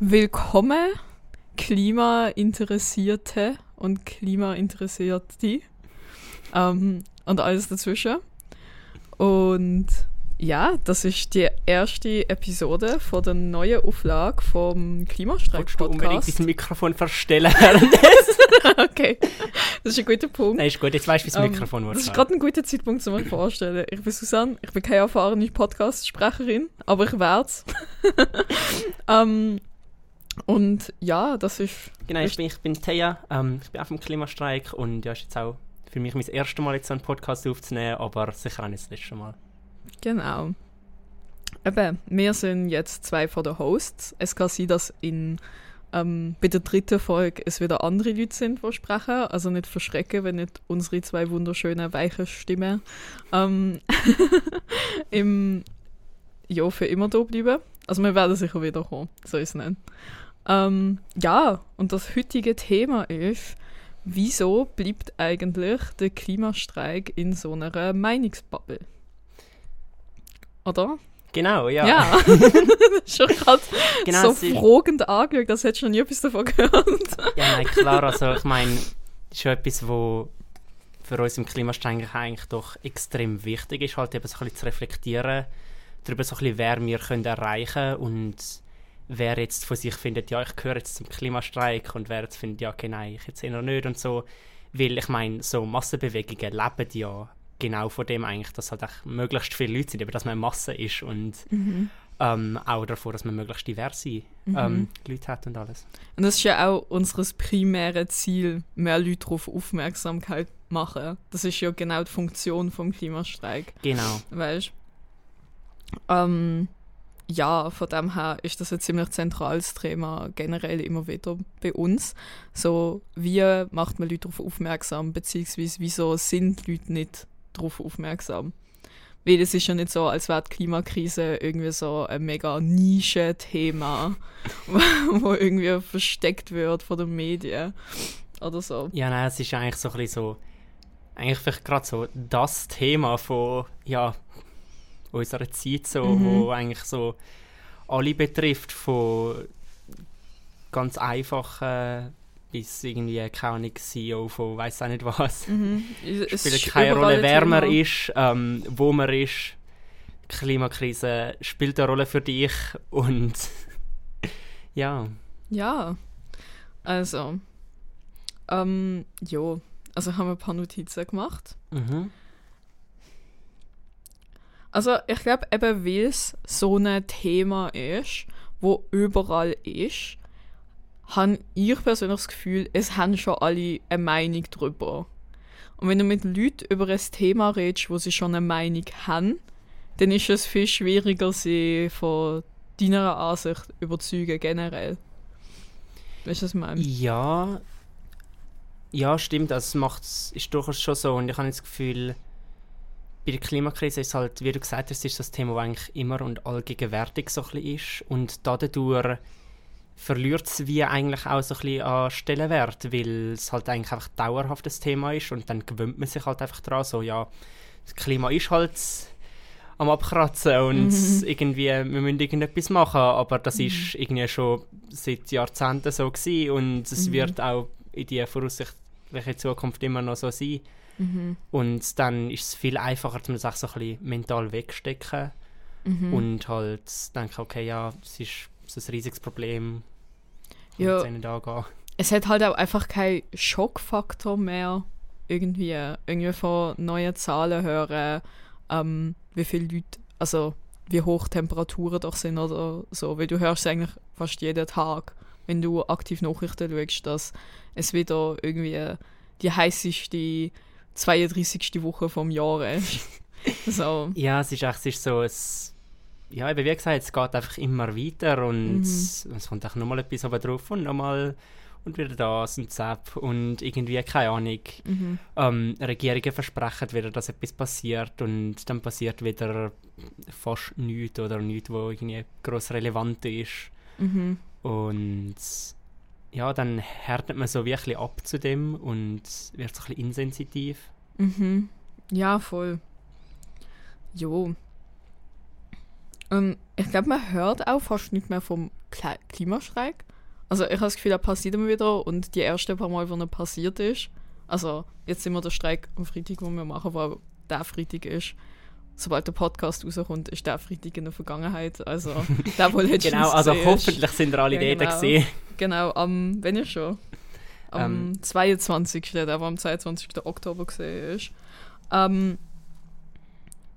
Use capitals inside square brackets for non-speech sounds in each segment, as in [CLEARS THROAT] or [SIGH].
Willkommen, Klimainteressierte und Klimainteressierte ähm, und alles dazwischen. Und ja, das ist die erste Episode von der neuen Auflage vom Klimastreik-Podcast. Du unbedingt dein Mikrofon verstellen? [LAUGHS] okay, das ist ein guter Punkt. Nein, ist gut, jetzt weißt du, wie das Ähm, Mikrofon Das ist wird. gerade ein guter Zeitpunkt, um mir vorzustellen. Ich bin Susanne, ich bin keine erfahrene Podcast-Sprecherin, aber ich werde es. [LAUGHS] ähm, und ja, das ist. Genau, ich bin, ich bin Thea, ähm, ich bin auch vom Klimastreik und ja, ist jetzt auch für mich mein erstes Mal jetzt so einen Podcast aufzunehmen, aber sicher auch nicht das letzte Mal. Genau. Eben, wir sind jetzt zwei von den Hosts. Es kann sein, dass in, ähm, bei der dritten Folge es wieder andere Leute sind, die sprechen. Also nicht verschrecken, wenn nicht unsere zwei wunderschönen, weichen Stimmen ähm, [LAUGHS] im, ja, für immer da bleiben. Also wir werden sicher wiederkommen, so ist es nicht. Ähm, ja, und das heutige Thema ist, wieso bleibt eigentlich der Klimastreik in so einer Meinungsbubble? Oder? Genau, ja. Ja, das [LAUGHS] ist [LAUGHS] schon gerade genau, so fragend angeschaut, das hättest du noch nie etwas davon gehört. Ja, nein, klar, also ich meine, das ist schon etwas, wo für uns im Klimastreik eigentlich doch extrem wichtig ist, halt eben so ein bisschen zu reflektieren, darüber so ein bisschen, wer wir können erreichen und wer jetzt von sich findet, ja, ich gehöre jetzt zum Klimastreik und wer jetzt findet, ja, okay, nein, ich jetzt eher nicht und so. Weil ich meine, so Massenbewegungen leben ja genau von dem eigentlich, dass halt auch möglichst viele Leute sind, eben dass man Masse ist und ähm, auch davon, dass man möglichst diverse ähm, Leute hat und alles. Und das ist ja auch unser primäres Ziel, mehr Leute darauf Aufmerksamkeit machen. Das ist ja genau die Funktion vom Klimastreik, Genau. weißt ähm, ja, von dem her ist das ein ziemlich zentrales Thema generell immer wieder bei uns. So, wie macht man Leute darauf aufmerksam, beziehungsweise wieso sind Leute nicht darauf aufmerksam? Weil es ist ja nicht so, als wäre die Klimakrise irgendwie so ein mega Nische-Thema, [LAUGHS] wo irgendwie versteckt wird von den Medien oder so. Ja, nein, es ist eigentlich so ein bisschen so, eigentlich vielleicht gerade so das Thema von, ja, unserer Zeit so, Mhm. wo eigentlich so alle betrifft, von ganz einfachen bis irgendwie, keine Ahnung, CEO von weiss auch nicht was. Mhm. Es Spielt keine Rolle, wer man ist, ähm, wo man ist. Die Klimakrise spielt eine Rolle für dich und [LAUGHS] ja, Ja, also, ähm, ja, also haben wir ein paar Notizen gemacht. mhm. Also ich glaube eben, weil es so ein Thema ist, wo überall ist, habe ich persönlich das Gefühl, es haben schon alle eine Meinung drüber. Und wenn du mit Leuten über ein Thema redest, wo sie schon eine Meinung haben, dann ist es viel schwieriger, sie von deiner Ansicht überzeugen generell. Weißt du, was ich meine? Ja, ja, stimmt. Also es ist durchaus schon so. Und ich habe das Gefühl, bei der Klimakrise ist halt, wie du gesagt hast, ist das Thema, das eigentlich immer und allgegenwärtig so ein bisschen ist. Und dadurch verliert es wie eigentlich auch so ein bisschen an Stellenwert, weil es halt eigentlich einfach dauerhaftes Thema ist und dann gewöhnt man sich halt einfach dran, so ja, das Klima ist halt am Abkratzen und [LAUGHS] irgendwie, wir müssen irgendetwas machen, aber das ist irgendwie schon seit Jahrzehnten so gewesen und es wird auch in die voraussichtliche Zukunft immer noch so sein. Und dann ist es viel einfacher, dass man sich so ein bisschen mental wegstecken und halt denken, okay, ja, es ist so ein riesiges Problem. Ja. es hat halt auch einfach keinen Schockfaktor mehr, irgendwie, irgendwie von neuen Zahlen hören, ähm, wie viele Leute, also wie hoch Temperaturen doch sind oder so, weil du hörst eigentlich fast jeden Tag, wenn du aktiv Nachrichten schaust, dass es wieder irgendwie die heißeste 32. Woche vom Jahr ist. [LAUGHS] so. Ja, es ist echt es ist so, es, ja, eben wie gesagt, es geht einfach immer weiter und es kommt auch nochmal etwas oben drauf und nochmal und wieder das und Zap und irgendwie, keine Ahnung, ähm, Regierungen versprechen wieder, dass etwas passiert und dann passiert wieder fast nichts oder nichts, wo irgendwie gross relevant ist. Und ja, dann härtet man so wirklich ab zu dem und wird so ein bisschen insensitiv. Mhm. Ja, voll. Jo. Ähm, ich glaube, man hört auch fast nicht mehr vom Kle Klimastreik. Also ich habe das Gefühl, er passiert immer wieder und die ersten paar Mal, wo er passiert ist, also jetzt sind wir der Streik am Freitag, wo wir machen, wo der Freitag ist. Sobald der Podcast rauskommt, ist der Freitag in der Vergangenheit. Also der, wo [LAUGHS] letztens Genau, also hoffentlich sind ihr alle Ja, dort genau. gesehen. Genau, am, wenn ich schon. Am Ähm. 22. Der aber am 22. Oktober gesehen ist. Ähm,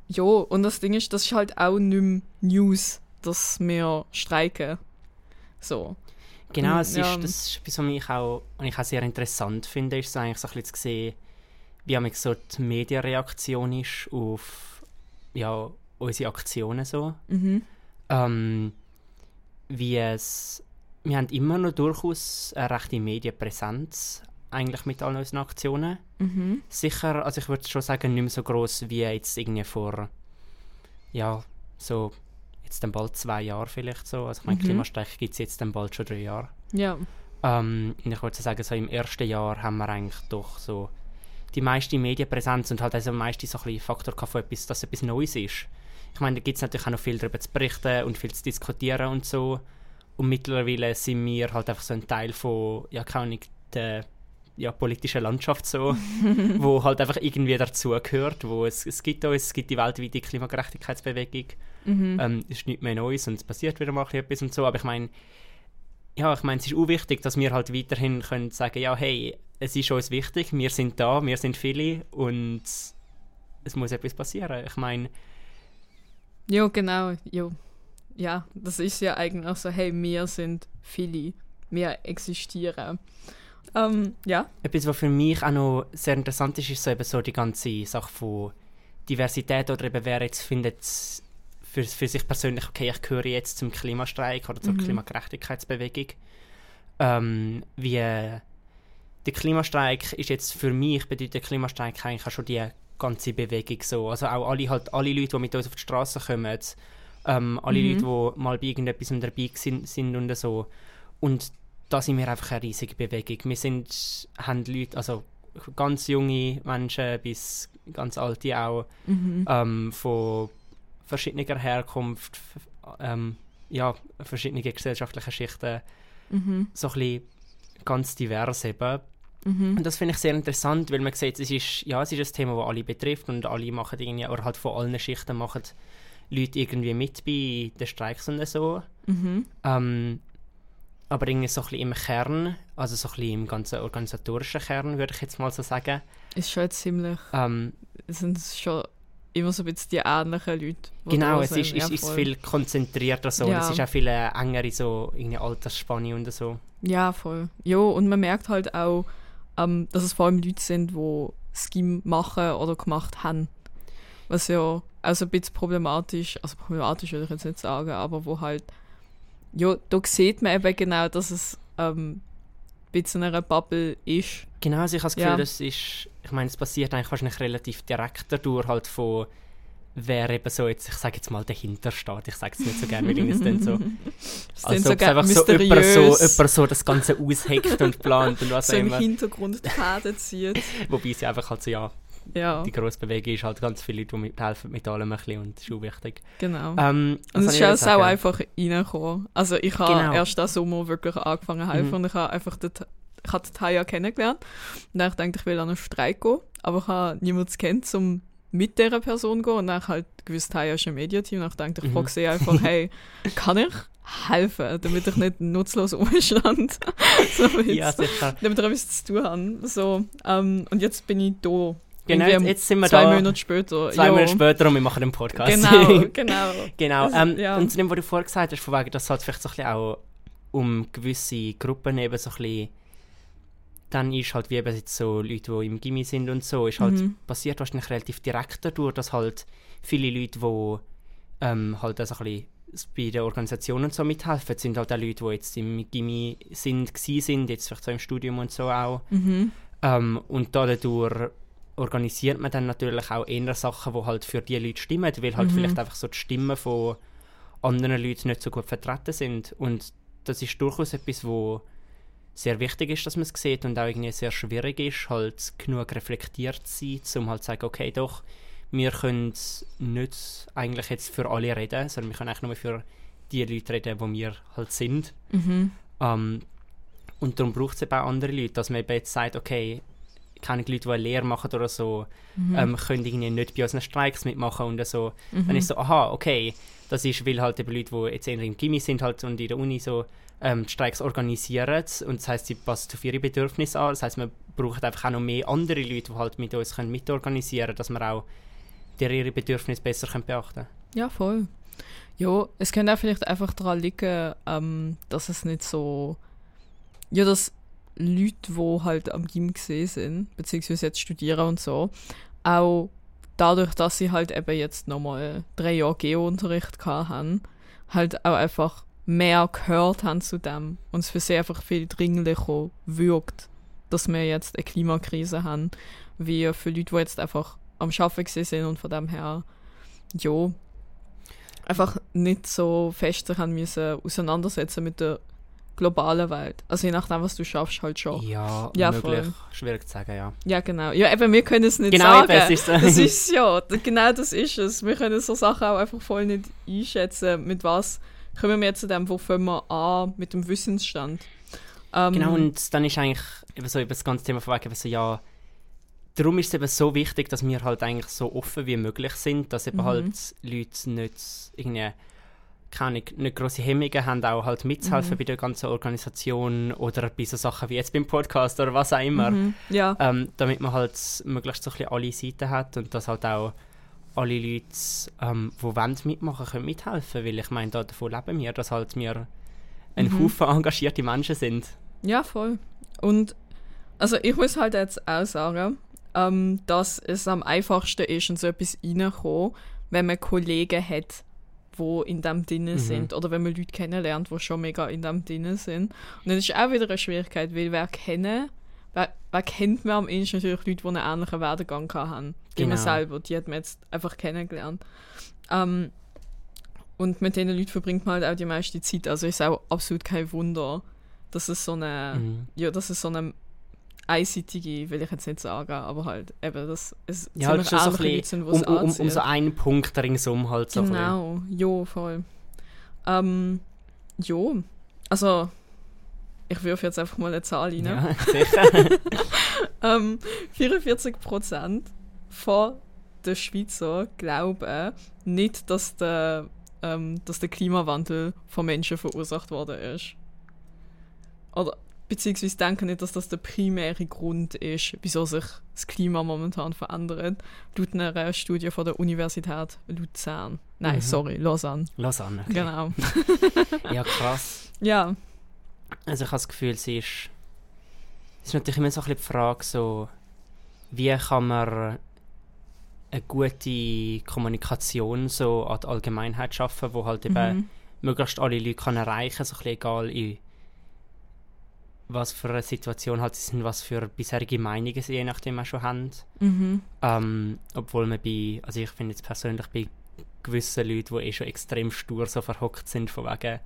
ja, und das Ding ist, das ist halt auch nicht mehr News, dass wir streiken. So. Genau, Mm, es ja. ist, das ist etwas, was ich auch, was ich auch sehr interessant finde, ist so eigentlich so ein bisschen zu sehen, wie so die Medienreaktion ist auf ja, unsere Aktionen so. Mhm. Ähm, wie es, wir haben immer noch durchaus eine rechte Medienpräsenz eigentlich mit all unseren Aktionen. Mhm. Sicher, also ich würde schon sagen, nicht mehr so groß wie jetzt irgendwie vor, ja, so jetzt dann bald zwei Jahre vielleicht so. Also ich meine, Mhm. Klimastreik gibt es jetzt dann bald schon drei Jahre. Ja. Ähm, und ich würde sagen, so im ersten Jahr haben wir eigentlich doch so die meiste Medienpräsenz und halt also am meisten so ein bisschen Faktor von etwas, dass etwas Neues ist. Ich meine, da gibt es natürlich auch noch viel darüber zu berichten und viel zu diskutieren und so. Und mittlerweile sind wir halt einfach so ein Teil von, ja, keine Ahnung, der ja, politischen Landschaft so, [LAUGHS] wo halt einfach irgendwie dazugehört, wo es, es gibt uns, es gibt die weltweite Klimagerechtigkeitsbewegung, Mhm. ähm, ist nicht mehr Neues und es passiert wieder mal etwas und so, aber ich meine, ja, ich meine, es ist auch wichtig, dass wir halt weiterhin können sagen, ja, hey, es ist uns wichtig, wir sind da, wir sind viele und es muss etwas passieren. Ich meine, Ja, genau. Ja. ja, das ist ja eigentlich auch so, hey, wir sind viele. Wir existieren. Ähm, ja. etwas, was für mich auch noch sehr interessant ist, ist so eben so die ganze Sache von Diversität oder eben wer jetzt findet für, für sich persönlich, okay, ich gehöre jetzt zum Klimastreik oder zur Mhm. Klimagerechtigkeitsbewegung. Ähm, wie der Klimastreik ist jetzt für mich, bedeutet der Klimastreik eigentlich auch schon die ganze Bewegung so. Also auch alle, halt, alle Leute, die mit uns auf die Straße kommen, ähm, alle Mhm. Leute, die mal bei irgendetwas dabei sind, sind und so. Und da sind wir einfach eine riesige Bewegung. Wir sind, haben Leute, also ganz junge Menschen bis ganz alte auch, Mhm. ähm, von verschiedener Herkunft, ähm, ja, verschiedene gesellschaftliche Schichten, Mhm. so ein bisschen ganz divers eben. Mhm. Und das finde ich sehr interessant, weil man sieht, es ist, ja, es ist ein Thema, das alle betrifft und alle machen irgendwie, oder halt von allen Schichten machen Leute irgendwie mit bei den Streiks und so. Mhm. Ähm, aber irgendwie so ein bisschen im Kern, also so ein bisschen im ganzen organisatorischen Kern, würde ich jetzt mal so sagen. Ist schon ziemlich. Ähm, Es sind schon immer so ein bisschen die ähnlichen Leute. genau, es ist, ist, ist viel konzentrierter so und Ja. es ist auch viel äh, engere so Altersspanne und so. Ja, voll. Ja, und man merkt halt auch, ähm, dass es vor allem Leute sind, die Scheme machen oder gemacht haben. Was ja also ein bisschen problematisch, also problematisch würde ich jetzt nicht sagen, aber wo halt, ja, da sieht man eben genau, dass es ähm, ein bisschen eine Bubble ist. Genau, also ich habe das Gefühl, Ja. das ist, ich meine, es passiert eigentlich wahrscheinlich relativ direkt dadurch halt von wer eben so jetzt, ich sage jetzt mal, dahinter steht. Ich sage es nicht so gerne, weil es dann so, [LAUGHS] Es als sind ob es sogar einfach so jemand, so mysteriös jemand so das Ganze ausheckt und plant und was so auch im immer. Hintergrund die Fäden zieht. [LAUGHS] Wobei sie einfach halt so, ja, Ja, die grosse Bewegung ist halt ganz viele Leute, die mithelfen mit allem ein bisschen und das ist auch wichtig. genau. Ähm, Und es ist ich auch einfach reingekommen. Also ich habe Genau. erst diesen Sommer wirklich angefangen zu helfen Mhm. und ich habe einfach den, ich habe Taya kennengelernt. Und dann habe ich gedacht, ich will an einen Streik gehen, aber ich habe niemanden kennt, um mit dieser Person gehen. Und dann halt gewusst, Taya ist ein Mediateam und ich dachte, ich Mhm. frage sie einfach, [LAUGHS] hey, kann ich helfen, damit ich nicht nutzlos [LAUGHS] umstand? [LAUGHS] so bisschen. Ja, sicher. damit ich etwas zu tun habe. So, ähm, und jetzt bin ich da. Genau, jetzt sind wir zwei da. Monate später. Zwei Ja. Monate später und wir machen den Podcast. Genau, genau. genau. Also, ähm, ja. Und zu dem, was du vorher gesagt hast, von wegen, dass halt vielleicht so ein bisschen auch um gewisse Gruppen eben so ein bisschen dann ist halt wie eben jetzt so Leute, die im Gimmi sind und so, ist halt Mhm. passiert wahrscheinlich relativ direkt dadurch, dass halt viele Leute, die ähm, halt auch so ein bisschen bei der Organisation und so mithelfen, sind halt auch Leute, die jetzt im Gimmi sind, sind, jetzt vielleicht so im Studium und so auch. Mhm. Ähm, und dadurch organisiert man dann natürlich auch eher Sachen, die halt für die Leute stimmen, weil halt Mhm. vielleicht einfach so die Stimmen von anderen Leuten nicht so gut vertreten sind. Und das ist durchaus etwas, wo sehr wichtig ist, dass man es sieht und auch irgendwie sehr schwierig ist, halt genug reflektiert zu sein, um halt zu sagen, okay, doch, wir können nicht eigentlich jetzt für alle reden, sondern wir können eigentlich nur für die Leute reden, die wir halt sind. Mhm. Ähm, und darum braucht es eben auch andere Leute, dass man eben jetzt sagt, okay, keine Leute, die eine Lehre machen oder so, Mhm. ähm, können irgendwie nicht bei unseren Streiks mitmachen und so. Mhm. Dann ist so, aha, okay, das ist, weil halt eben Leute, die jetzt eher im Gimmi sind halt und in der Uni so ähm, Streiks organisieren und das heisst, sie passen auf ihre Bedürfnisse an. Das heisst, man braucht einfach auch noch mehr andere Leute, die halt mit uns können mitorganisieren können, dass wir auch ihre Bedürfnisse besser können beachten können. Ja, voll. Ja, es könnte auch vielleicht einfach daran liegen, ähm, dass es nicht so. Ja, dass Leute, die halt am Gym gesehen sind, beziehungsweise jetzt studieren und so, auch dadurch, dass sie halt eben jetzt nochmal drei Jahre Geo-Unterricht haben, halt auch einfach mehr gehört haben zu dem und es für sie einfach viel dringlicher wirkt, dass wir jetzt eine Klimakrise haben, wie für Leute, die jetzt einfach am Arbeiten sind und von dem her, ja, einfach nicht so fest sich haben müssen auseinandersetzen mit der globalen Welt. Also je nachdem, was du schaffst, halt schon. Ja, Ja, möglich. voll. Schwierig zu sagen, ja. Ja, genau. Ja, eben, wir können es nicht Genau, sagen. es ist so. Das ist ja, genau das ist es. Wir können so Sachen auch einfach voll nicht einschätzen, mit was kommen wir jetzt zu dem, wo fangen wir an mit dem Wissensstand. Ähm, Genau, und dann ist eigentlich eben so über das ganze Thema von wegen eben so, ja, darum ist es eben so wichtig, dass wir halt eigentlich so offen wie möglich sind, dass eben Mhm. halt Leute nicht irgendwie, keine nicht grosse Hemmungen haben, auch halt mitzuhelfen Mhm. bei der ganzen Organisation oder bei so Sachen wie jetzt beim Podcast oder was auch immer. Mhm, ja, Ähm, damit man halt möglichst so ein bisschen alle Seiten hat und dass halt auch alle Leute, ähm, die wollen mitmachen können, mithelfen. Weil ich meine, da davon leben wir, dass halt wir ein Mhm. Haufen engagierte Menschen sind. ja, voll. Und also ich muss halt jetzt auch sagen, ähm, dass es am einfachsten ist, in so etwas reinkommen, wenn man Kollegen hat, wo in dem drinnen Mhm. sind oder wenn man Leute kennenlernt, die schon mega in dem drinnen sind. Und das ist auch wieder eine Schwierigkeit, weil wer kennen, wer, wer kennt man am ehesten natürlich Leute, die einen ähnlichen Werdegang gehabt haben. Wie man Genau. selber, die hat man jetzt einfach kennengelernt. Ähm, und mit diesen Leuten verbringt man halt auch die meiste Zeit. Also ist auch absolut kein Wunder, dass es so eine, Mhm. ja, dass es so eine einseitige, will ich jetzt nicht sagen, aber halt eben, dass es Ja, halt schon so ein ähnliche Leute bisschen sind, die um, um, um, so einen Punkt ringsum halt so bisschen. Genau, ja, voll. Ähm, ja, also ich wirf jetzt einfach mal eine Zahl rein. Ja, [LAUGHS] sicher. Ähm, 44% von den Schweizer glauben nicht, dass der, ähm, dass der Klimawandel von Menschen verursacht worden ist. Oder beziehungsweise denken nicht, dass das der primäre Grund ist, wieso sich das Klima momentan verändert. Laut einer Studie von der Universität Luzern. Nein, Mhm. sorry, Lausanne. Lausanne. Okay. Genau. [LAUGHS] Ja, krass. Ja. Also ich habe das Gefühl, es ist, es ist natürlich immer so ein bisschen die Frage, so, wie kann man eine gute Kommunikation so an die Allgemeinheit schaffen, wo halt eben Mhm. möglichst alle Leute kann erreichen, so ein bisschen egal in was für eine Situation halt sie sind, was für bisherige Meinungen sie je nachdem auch schon haben. Mhm. Ähm, obwohl man bei, also ich finde jetzt persönlich bei gewissen Leuten, die eh schon extrem stur so verhockt sind, von wegen,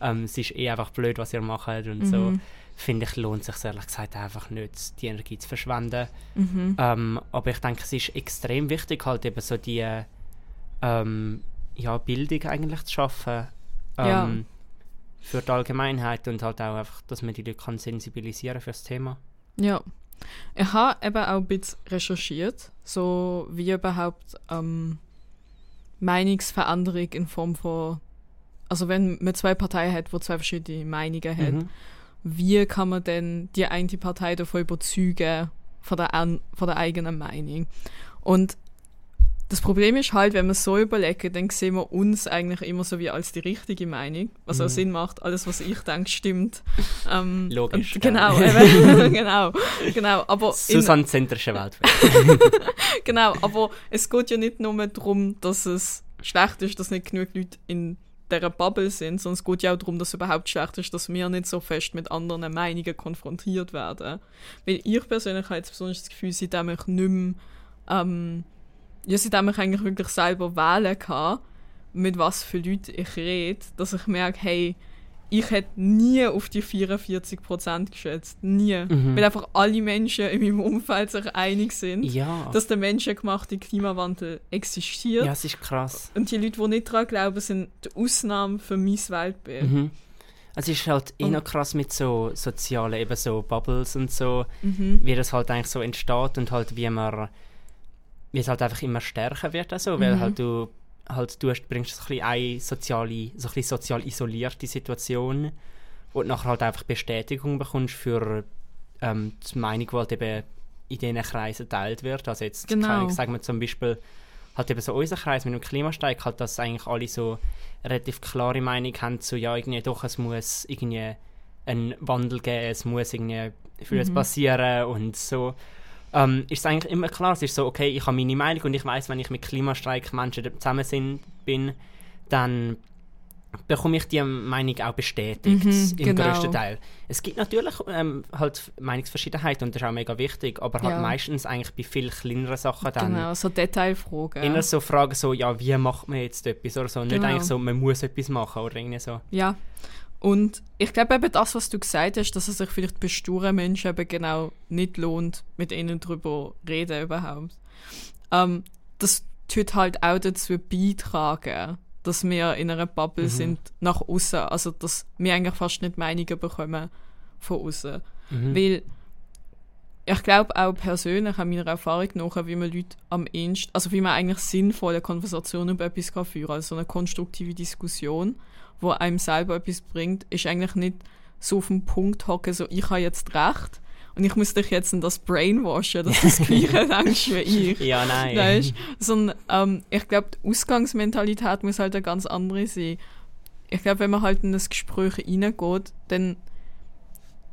ähm, es ist eh einfach blöd, was ihr macht und so, Mhm. finde ich, lohnt sich ehrlich gesagt einfach nicht, die Energie zu verschwenden. Mhm. Ähm, aber ich denke, es ist extrem wichtig, halt eben so die ähm, ja, Bildung eigentlich zu schaffen. Ja. Ähm, Für die Allgemeinheit und halt auch einfach, dass man die Leute kann sensibilisieren für das Thema. Ja. Ich habe eben auch ein bisschen recherchiert, so wie überhaupt ähm, Meinungsveränderung in Form von, also wenn man zwei Parteien hat, wo zwei verschiedene Meinungen hat, Mhm. wie kann man denn die eine Partei davon überzeugen von der, an, von der eigenen Meinung? Und das Problem ist halt, wenn wir so überlegen, dann sehen wir uns eigentlich immer so wie als die richtige Meinung, was auch Mhm. Sinn macht, alles was ich denke stimmt. Ähm, [LAUGHS] Logisch, Und, genau, eben, [LAUGHS] [LAUGHS] genau, genau. Aber in, Susanne-zentrische Welt. genau, aber es geht ja nicht nur darum, dass es schlecht ist, dass nicht genug Leute in dieser Bubble sind, sondern es geht ja auch darum, dass es überhaupt schlecht ist, dass wir nicht so fest mit anderen Meinungen konfrontiert werden. Weil ich persönlich habe jetzt besonders das Gefühl, seitdem ich nicht mehr, ähm, ja, seitdem ich eigentlich wirklich selber wählen kann, mit was für Leuten ich rede, dass ich merke, hey, ich hätte nie auf die 44% geschätzt. Nie. Mhm. Weil einfach alle Menschen in meinem Umfeld sich einig sind, Ja. dass der menschengemachte Klimawandel existiert. ja, es ist krass. Und die Leute, die nicht daran glauben, sind die Ausnahme für mein Weltbild. Mhm. Es ist halt eh Und- noch krass mit so sozialen, eben so Bubbles und so, Mhm. wie das halt eigentlich so entsteht und halt wie man, wie es halt einfach immer stärker wird, also, weil Mhm. halt du halt du hast, bringst so ein eine soziale, so ein bisschen sozial isolierte Situation, du nachher halt einfach Bestätigung bekommst für ähm, die Meinung, die halt eben in diesen Kreisen geteilt wird. Also jetzt, Genau. keine Ahnung, sagen zum Beispiel, halt eben so unser Kreis mit dem Klimastreik, halt, dass eigentlich alle so relativ klare Meinung haben, so ja, irgendwie doch, es muss irgendwie einen Wandel geben, es muss irgendwie vieles Mhm. passieren und so. Ähm, ist es eigentlich immer klar, es ist so, okay, ich habe meine Meinung und ich weiß, wenn ich mit Klimastreik Menschen zusammen sind, bin, dann bekomme ich die Meinung auch bestätigt, Mhm, im genau. größten Teil. Es gibt natürlich ähm, halt Meinungsverschiedenheit und das ist auch mega wichtig, aber halt Ja. meistens eigentlich bei viel kleineren Sachen dann Genau, so Detailfragen. eher so Fragen so, ja, wie macht man jetzt etwas oder so, nicht Genau. eigentlich so, man muss etwas machen oder irgendwie so. Ja. Und ich glaube eben das, was du gesagt hast, dass es sich vielleicht bei sturen Menschen eben genau nicht lohnt, mit ihnen darüber reden überhaupt. Ähm, das tut halt auch dazu beitragen, dass wir in einer Bubble Mhm. sind nach außen, also dass wir eigentlich fast nicht Meinungen bekommen von außen. Mhm. Weil ich glaube auch persönlich an meiner Erfahrung nach, wie man Leute am ehesten, also wie man eigentlich sinnvolle Konversationen über etwas kann führen kann. Also eine konstruktive Diskussion, wo einem selber etwas bringt, ist eigentlich nicht so auf den Punkt hocken, so ich habe jetzt recht und ich muss dich jetzt in das brainwashen, dass du das [LAUGHS] Gleiche denkst wie ich. Ja, nein. Weißt? Sondern ähm, ich glaube, die Ausgangsmentalität muss halt eine ganz andere sein. Ich glaube, wenn man halt in das Gespräch reingeht, dann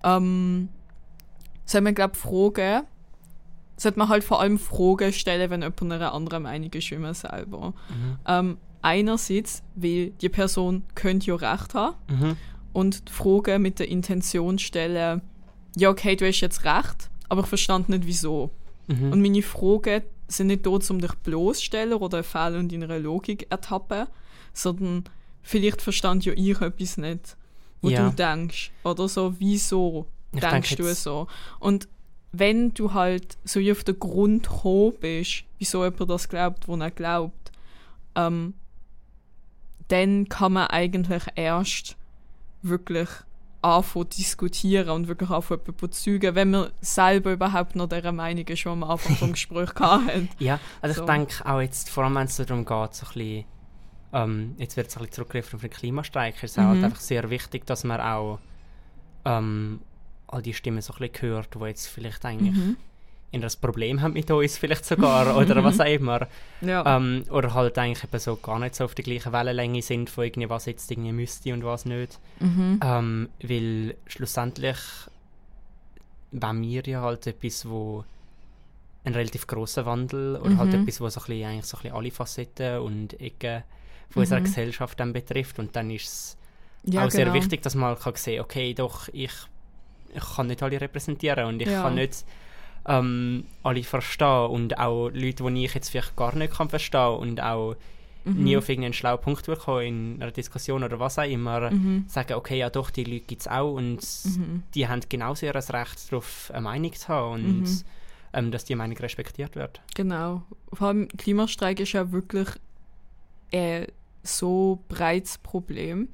ähm, soll man, glaube fragen, sollte man halt vor allem Fragen stellen, wenn jemand einer anderen Meinung ist wie man selber. Mhm. Ähm, einerseits, weil die Person könnte ja recht haben Mhm. und Fragen mit der Intention stellen, ja okay, du hast jetzt recht, aber ich verstand nicht wieso. Mhm. Und meine Fragen sind nicht dort, um dich bloßzustellen oder einen Fehler in deiner Logik ertappen, sondern vielleicht verstand ja ich etwas nicht, wo Ja. du denkst. Oder so, wieso Ich denkst du so? Und wenn du halt so wie auf den Grund gekommen bist, wieso jemand das glaubt, wo er glaubt, ähm, dann kann man eigentlich erst wirklich anfangen zu diskutieren und wirklich anfangen zu überzeugen, wenn man selber überhaupt noch dieser Meinung ist, die man am Anfang vom [LAUGHS] Gespräch hatten. Ja, also So. ich denke auch jetzt, vor allem wenn es darum geht, so ein bisschen, ähm, jetzt wird es ein bisschen zurückgegriffen auf den Klimastreik, ist es auch halt Mhm. einfach sehr wichtig, dass man auch ähm, all die Stimmen so ein bisschen hört, die jetzt vielleicht eigentlich Mhm. in das Problem haben mit uns vielleicht sogar [LAUGHS] oder was auch immer. Ja. Ähm, oder halt eigentlich eben so gar nicht so auf der gleichen Wellenlänge sind, von irgendwie was jetzt irgendwie müsste und was nicht. Mhm. Ähm, weil schlussendlich wenn wir ja halt etwas, wo ein relativ großer Wandel oder halt Mhm. etwas, wo so ein bisschen, eigentlich so ein bisschen alle Facetten und Ecken von unserer Mhm. Gesellschaft dann betrifft und dann ist es ja, auch sehr genau. wichtig, dass man halt kann sehen okay, doch, ich, ich kann nicht alle repräsentieren und ich Ja. kann nicht ähm, alle verstehen und auch Leute, die ich jetzt vielleicht gar nicht kann verstehen und auch Mhm. nie auf irgendeinen schlauen Punkt durchkommen in einer Diskussion oder was auch immer, Mhm. sagen, okay, ja doch, die Leute gibt es auch und Mhm. die haben genauso ihr Recht darauf, eine Meinung zu haben und Mhm. ähm, dass die Meinung respektiert wird. Genau. Vor allem Klimastreik ist ja wirklich ein so breites Problem.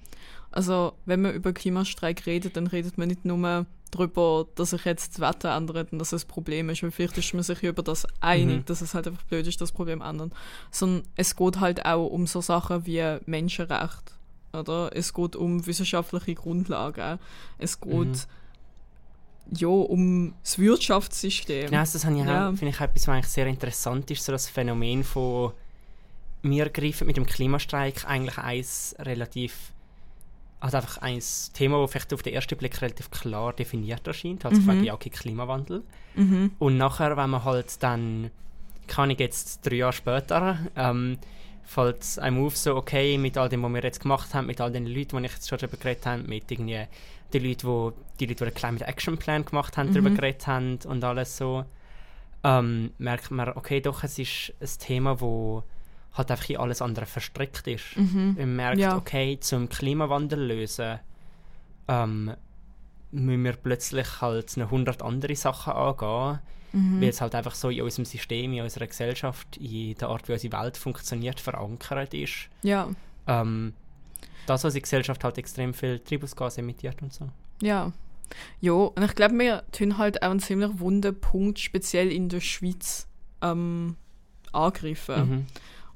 Also, wenn man über Klimastreik redet, dann redet man nicht nur darüber, dass sich jetzt das Wetter ändert und dass es ein Problem ist, weil vielleicht ist man sich über das einig, Mhm. dass es halt einfach blöd ist, das Problem ändern. Sondern es geht halt auch um so Sachen wie Menschenrecht. Oder? Es geht um wissenschaftliche Grundlagen. Es geht Mhm. ja um das Wirtschaftssystem. Genau, das habe ich Ja. auch, finde ich etwas, was eigentlich sehr interessant ist, so das Phänomen von wir greifen mit dem Klimastreik eigentlich eins relativ also einfach ein Thema, das vielleicht auf den ersten Blick relativ klar definiert erscheint. Also Mhm. mhm. ja, okay, Klimawandel. Mhm. Und nachher, wenn man halt dann, kann ich jetzt drei Jahre später, ähm, fällt es einem auf, so okay, mit all dem, was wir jetzt gemacht haben, mit all den Leuten, die ich jetzt schon darüber geredet habe, mit irgendwie den Leuten, wo, die Leute, die den Climate Action Plan gemacht haben, Mhm. darüber geredet haben und alles so, ähm, merkt man, okay, doch, es ist ein Thema, wo halt einfach in alles andere verstrickt ist. Mhm. Man merkt, Ja. okay, zum Klimawandel lösen ähm, müssen wir plötzlich halt noch 100 andere Sachen angehen, Mhm. weil es halt einfach so in unserem System, in unserer Gesellschaft, in der Art, wie unsere Welt funktioniert, verankert ist. Ja, Ähm, dass unsere Gesellschaft halt extrem viel Treibhausgas emittiert und so. ja. Ja, und ich glaube, wir tun halt auch einen ziemlich wunden Punkt, speziell in der Schweiz, ähm, angreifen. Mhm.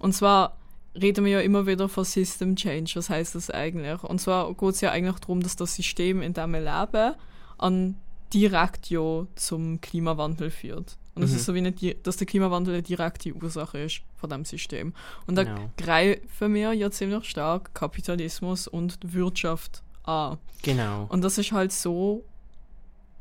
Und zwar reden wir ja immer wieder von System Change. Was heißt das eigentlich? Und zwar geht es ja eigentlich darum, dass das System, in dem wir leben, an direkt ja zum Klimawandel führt. Und es Mhm. ist so wie eine, dass der Klimawandel eine direkte Ursache ist von dem System. Und da Genau. greifen wir ja ziemlich stark Kapitalismus und Wirtschaft an. Genau. Und das ist halt so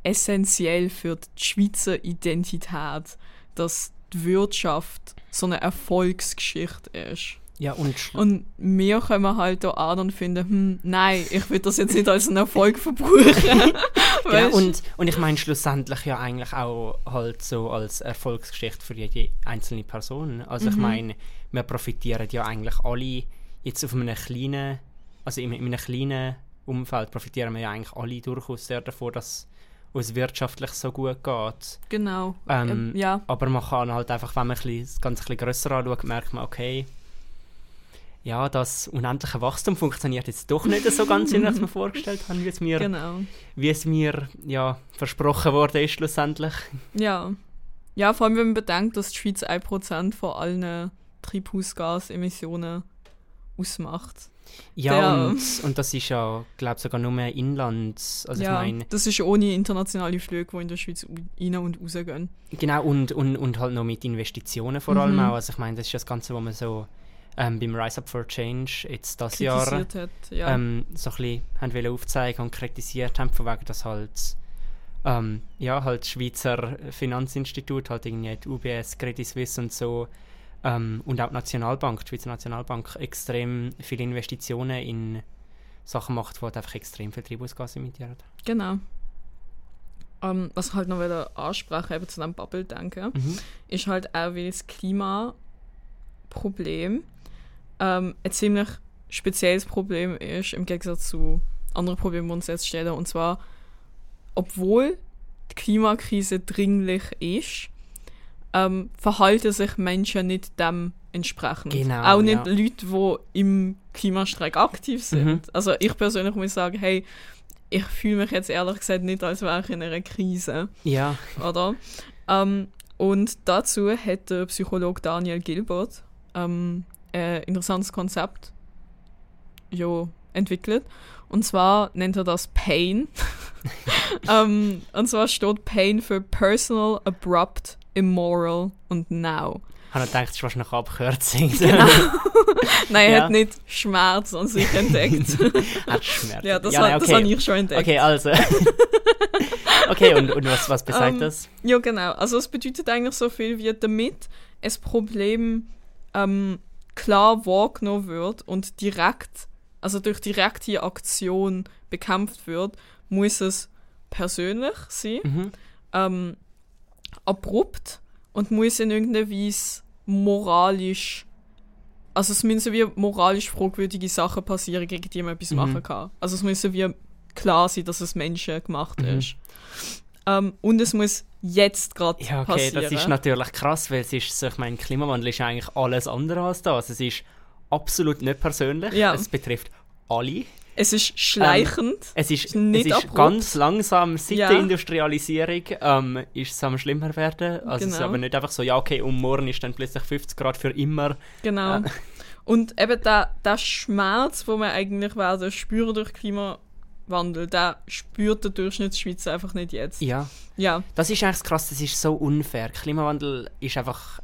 essentiell für die Schweizer Identität, dass die Wirtschaft so eine Erfolgsgeschichte ist. Ja, und, Und wir können halt da an und finden, hm, nein, ich will das jetzt nicht als einen Erfolg verbuchen. [LAUGHS] [LAUGHS] genau, und, und ich meine schlussendlich ja eigentlich auch halt so als Erfolgsgeschichte für jede einzelne Person. Also ich Mhm. meine, wir profitieren ja eigentlich alle jetzt auf einem kleinen, also in, in einem kleinen Umfeld profitieren wir ja eigentlich alle durchaus sehr davon, dass uns wirtschaftlich so gut geht. Genau. Ähm, ja, Aber man kann halt einfach, wenn man das Ganze ein bisschen grösser anschaut, merkt man, okay, ja, das unendliche Wachstum funktioniert jetzt doch nicht so ganz, wie wir es mir [LAUGHS] vorgestellt haben, wie es mir, genau. wie es mir ja, versprochen worden ist schlussendlich. Ja. Ja, vor allem, wenn man bedenkt, dass die Schweiz 1% von allen Treibhausgasemissionen ausmacht. Ja, und, [LAUGHS] und das ist ja, glaube ich, sogar nur mehr Inland. Also ja, ich meine, das ist ohne internationale Flüge, die in der Schweiz rein und rausgehen. genau, und, und, und halt noch mit Investitionen vor allem Mhm. auch. Also ich meine, das ist das Ganze, was man so ähm, beim Rise Up for Change jetzt das Jahr hat. Ja. ähm, so ein bisschen haben aufzeigen und kritisiert haben, von wegen, dass halt ähm, ja, halt Schweizer Finanzinstitut, halt irgendwie die UBS, Credit Suisse und so ähm, und auch die Nationalbank, die Schweizer Nationalbank, extrem viele Investitionen in Sachen macht, die halt einfach extrem viel Treibhausgas emittieren. Genau. Ähm, was ich halt noch wieder ansprechen, eben zu dem Bubble denken, Mhm. ist halt auch, weil das Klimaproblem ähm, ein ziemlich spezielles Problem ist, im Gegensatz zu anderen Problemen, die uns jetzt stellen. Und zwar, obwohl die Klimakrise dringlich ist, ähm, verhalten sich Menschen nicht dem entsprechend. Genau, Auch nicht ja. Leute, die im Klimastreik aktiv sind. Mhm. Also ich persönlich muss sagen, hey, ich fühle mich jetzt ehrlich gesagt nicht, als wäre ich in einer Krise, Ja, oder? Ähm, und dazu hat der Psychologe Daniel Gilbert ähm, ein interessantes Konzept jo, entwickelt. Und zwar nennt er das Pain. [LAUGHS] [LAUGHS] ähm, und zwar steht Pain für Personal, Abrupt, Immoral und Now. ich habe gedacht, das ist wahrscheinlich Abkürzung. [LAUGHS] Nein, er Ja. hat nicht Schmerz an sich [LAUGHS] entdeckt. Hat Schmerzen. ja, das, ja, nein, das okay. habe ich schon entdeckt. Okay, also. [LAUGHS] okay, und, und was, was besagt Ähm, das? Ja, genau. Also es bedeutet eigentlich so viel wie damit ein Problem ähm, klar wahrgenommen wird und direkt, also durch direkte Aktion bekämpft wird, muss es persönlich sein, Mhm. ähm, abrupt und muss in irgendeiner Weise moralisch, also es müssen wie moralisch fragwürdige Sachen passieren, gegen die man etwas Mhm. machen kann. Also es müssen wie klar sein, dass es Menschen gemacht Mhm. ist. Ähm, und es muss jetzt gerade Ja, okay, passieren. das ist natürlich krass, weil es ist so, ich meine, Klimawandel ist eigentlich alles andere als das. Es ist absolut nicht persönlich. Ja. Es betrifft alle. Es ist schleichend. Es ist, Nicht es ist abrupt. ganz langsam, seit Ja. der Industrialisierung ähm, ist es am schlimmer werden. Also es ist Genau. aber nicht einfach so, ja okay, um morgen ist dann plötzlich 50 Grad für immer. genau. Ja. [LAUGHS] Und eben der, der Schmerz, wo wir eigentlich werden spüren durch Klimawandel, der spürt der Durchschnittsschweizer einfach nicht jetzt. Ja, Ja, das ist eigentlich krass, das ist so unfair. Klimawandel ist einfach,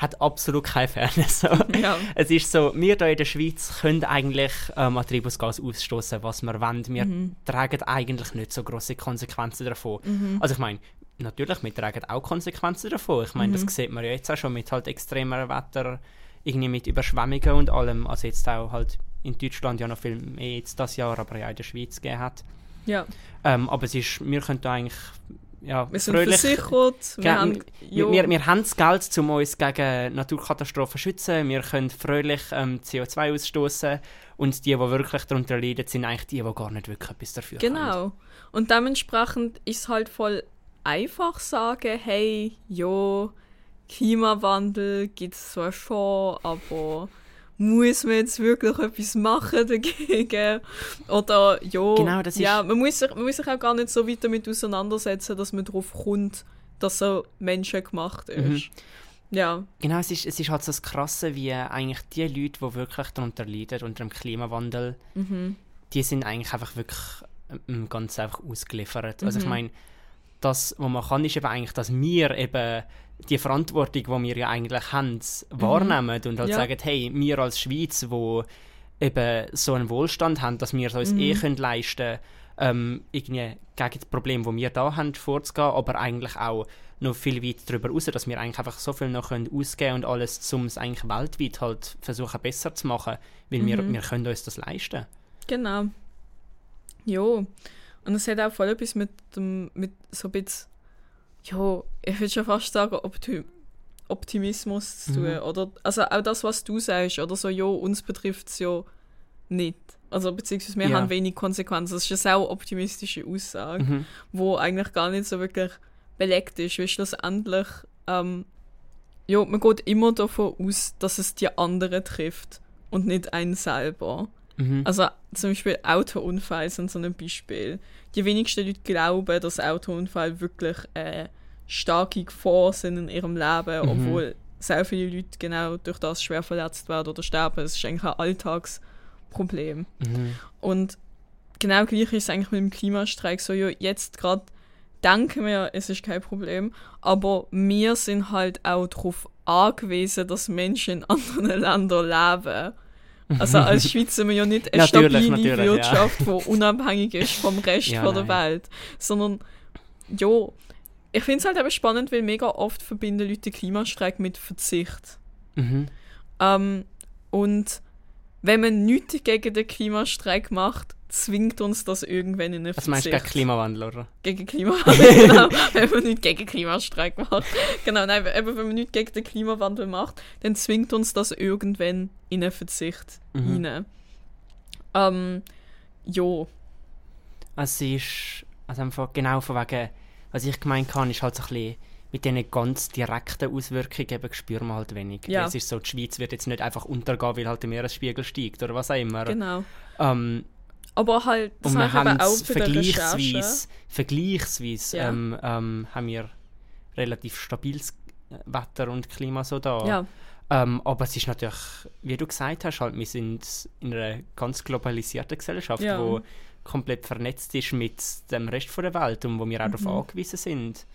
hat absolut keine Fairness. [LAUGHS] So. ja. Es ist so, wir hier in der Schweiz können eigentlich ähm, an Treibhausgas ausstoßen, was wir wollen. Wir Mhm. tragen eigentlich nicht so große Konsequenzen davon. Mhm. Also ich meine, natürlich, wir tragen auch Konsequenzen davon. Ich meine, Mhm. das sieht man ja jetzt auch schon mit halt extremer Wetter, irgendwie mit Überschwemmungen und allem. Also jetzt auch halt in Deutschland ja noch viel mehr jetzt das Jahr, aber ja in der Schweiz gegeben hat. ja. Ähm, aber es ist, wir können da eigentlich ja, Wir sind fröhlich... versichert. Wir haben, ja, wir, wir haben das Geld, um uns gegen Naturkatastrophen zu schützen. Wir können fröhlich ähm, CO2 ausstoßen Und die, die wirklich darunter leiden, sind eigentlich die, die gar nicht wirklich etwas dafür können. Genau. Und dementsprechend ist es halt voll einfach sagen, hey, jo, Klimawandel gibt es zwar schon, aber muss man jetzt wirklich etwas machen dagegen? Oder ja, Genau, das ist- ja man, muss sich, man muss sich auch gar nicht so weit damit auseinandersetzen, dass man darauf kommt, dass er menschengemacht ist. Mhm. Ja, Genau, es ist, es ist halt so das Krasse, wie eigentlich die Leute, die wirklich darunter leiden, unter dem Klimawandel, mhm. die sind eigentlich einfach wirklich ähm, ganz einfach ausgeliefert. Also ich Mhm. meine, das, was man kann, ist eben eigentlich, dass wir eben die Verantwortung, die wir ja eigentlich haben, wahrnehmen und halt Mhm. Ja. sagen, hey, wir als Schweiz, wo eben so einen Wohlstand haben, dass wir es uns Mhm. eh können leisten ähm, irgendwie gegen das Problem, das wir da haben, vorzugehen, aber eigentlich auch noch viel weit darüber raus, dass wir eigentlich einfach so viel noch können ausgeben und alles, um es eigentlich weltweit halt versuchen besser zu machen, weil wir, Mhm. wir können uns das leisten. Genau. Jo. Und es hat auch voll etwas mit dem, mit so ein bisschen, jo, ich würde schon fast sagen, Opti Optimismus zu tun. Mhm. Oder, also auch das, was du sagst, oder so, jo, uns betrifft es ja nicht. Also beziehungsweise wir Ja. haben wenig Konsequenzen. Das ist eine sehr optimistische Aussage, Mhm. wo eigentlich gar nicht so wirklich belegt ist, weil schlussendlich, ähm, ja, man geht immer davon aus, dass es die anderen trifft und nicht einen selber. Mhm. Also zum Beispiel Autounfälle sind so ein Beispiel. Die wenigsten Leute glauben, dass Autounfälle wirklich äh, starke Gefahr sind in ihrem Leben, Mhm. obwohl sehr viele Leute genau durch das schwer verletzt werden oder sterben. Es ist eigentlich ein Alltagsproblem. Mhm. Und genau gleich ist es eigentlich mit dem Klimastreik so, ja, jetzt gerade denken wir, es ist kein Problem, aber wir sind halt auch darauf angewiesen, dass Menschen in anderen [LAUGHS] Ländern leben. Also als [LAUGHS] Schweiz sind wir ja nicht eine Natürlich, stabile natürlich. Wirtschaft, die unabhängig ist vom Rest [LAUGHS] Ja, von der nein. Welt, sondern ja, ich finde es halt eben spannend, weil mega oft verbinden Leute den Klimastreik mit Verzicht. Mhm. Ähm, und wenn man nichts gegen den Klimastreik macht, zwingt uns das irgendwann in eine Was meinst du gegen Klimawandel, oder? Gegen Klimawandel, [LAUGHS] genau. wenn man nicht gegen Klimastreik macht. Genau, nein, eben, wenn man nicht gegen den Klimawandel macht, dann zwingt uns das irgendwann in einen Verzicht Mhm. rein. Ähm, jo. Es ist also einfach genau von wegen, was ich gemeint habe, ist halt so ein bisschen mit diesen ganz direkten Auswirkungen eben spüren wir halt wenig. Ja. Es ist so, die Schweiz wird jetzt nicht einfach untergehen, weil halt der Meeresspiegel steigt oder was auch immer. Genau. Ähm, Aber halt, das und wir haben auch Recherche. vergleichsweise, vergleichsweise Ja. ähm, ähm, haben wir relativ stabiles äh, Wetter und Klima so da. Ja, Ähm, aber es ist natürlich, wie du gesagt hast, halt, wir sind in einer ganz globalisierten Gesellschaft, Ja. wo komplett vernetzt ist mit dem Rest von der Welt und wo wir auch Mhm. darauf angewiesen sind.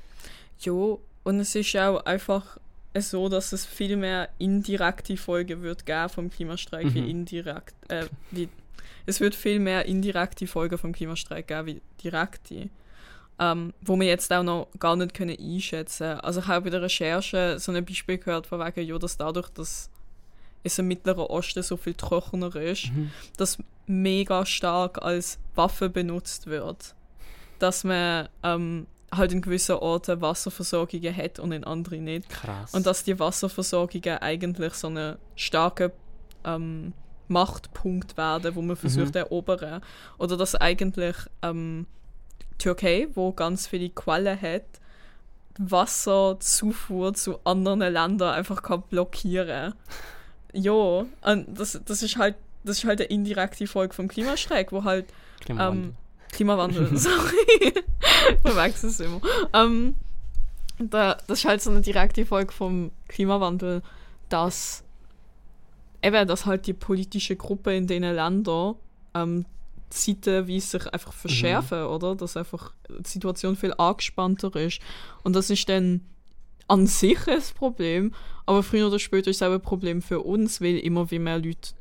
ja, und es ist auch einfach so, dass es viel mehr indirekte Folgen wird geben vom Klimastreik Mhm. wie indirekt. Äh, wie, es wird viel mehr indirekte Folgen vom Klimastreik geben wie direkte. Ähm, wo wir jetzt auch noch gar nicht können einschätzen Also ich habe bei der Recherche so ein Beispiel gehört von wegen, ja, dass dadurch, dass es im Mittleren Osten so viel trockener ist, Mhm. das mega stark als Waffe benutzt wird. Dass man ähm, halt in gewissen Orten Wasserversorgungen hat und in anderen nicht. Krass. Und dass die Wasserversorgungen eigentlich so einen starken ähm, Machtpunkt werden, wo man versucht zu erobern. Oder dass eigentlich ähm, Türkei, wo ganz viele Quellen hat, Wasserzufuhr zu anderen Ländern einfach kann blockieren. [LAUGHS] ja, und das, das ist halt das ist halt eine indirekte Folge vom Klimastreik, wo halt Klimawandel. ähm, Klimawandel, [LAUGHS] sorry. [LAUGHS] Verwechsel es immer. Ähm, da, das ist halt so eine direkte Folge vom Klimawandel, dass eben, dass halt die politische Gruppe in den Ländern ähm, zeitweise sich einfach verschärfen, oder? Dass einfach die Situation viel angespannter ist. Und das ist dann an sich ein Problem, aber früher oder später ist es auch ein Problem für uns, weil immer wie mehr Leute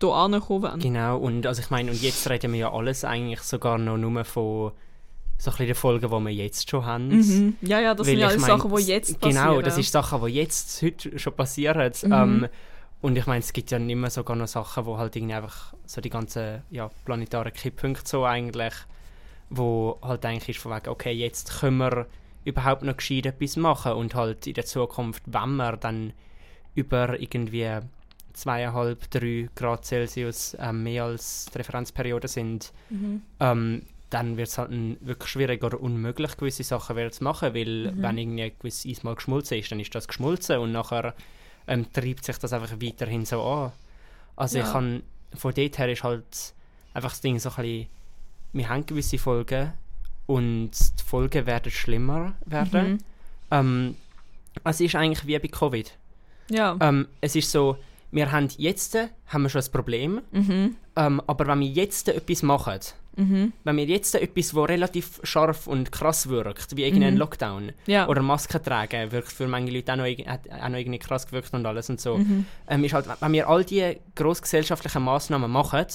hier ankommen. Genau, und also ich meine, und jetzt reden wir ja alles eigentlich sogar noch nur von so ein bisschen den Folgen, die wir jetzt schon haben. Mhm. Ja, ja, das Weil sind ja alles mein, Sachen, die jetzt passieren. Genau, das ist Sachen, die jetzt heute schon passieren. Mhm. Ähm, und ich meine, es gibt ja nicht mehr sogar noch Sachen, wo halt irgendwie einfach so die ganzen ja, planetaren Kipppunkte so eigentlich, wo halt eigentlich ist von wegen, okay, jetzt können wir überhaupt noch gescheit etwas machen und halt in der Zukunft, wenn wir dann über irgendwie zweieinhalb, drei Grad Celsius ähm, mehr als die Referenzperiode sind, Mhm. ähm, dann wird es halt wirklich schwierig oder unmöglich, gewisse Sachen zu machen, weil Mhm. wenn irgendwie ein gewisses Eis mal geschmolzen ist, dann ist das geschmolzen und nachher ähm, treibt sich das einfach weiterhin so an. Also Ja. ich kann, von dort her ist halt einfach das Ding so ein bisschen, wir haben gewisse Folgen und die Folgen werden schlimmer werden. Mhm. Ähm, es ist eigentlich wie bei Covid. Ja. Ähm, es ist so, wir haben jetzt haben wir schon ein Problem, Mhm. ähm, aber wenn wir jetzt etwas machen, Mhm. wenn wir jetzt etwas, das relativ scharf und krass wirkt, wie irgendein Mhm. Lockdown Ja. oder Masken tragen, wirkt für manche Leute auch noch, hat auch noch irgendwie krass gewirkt und alles und so. Mhm. Ähm, ist halt, wenn wir all diese grossgesellschaftlichen Massnahmen machen,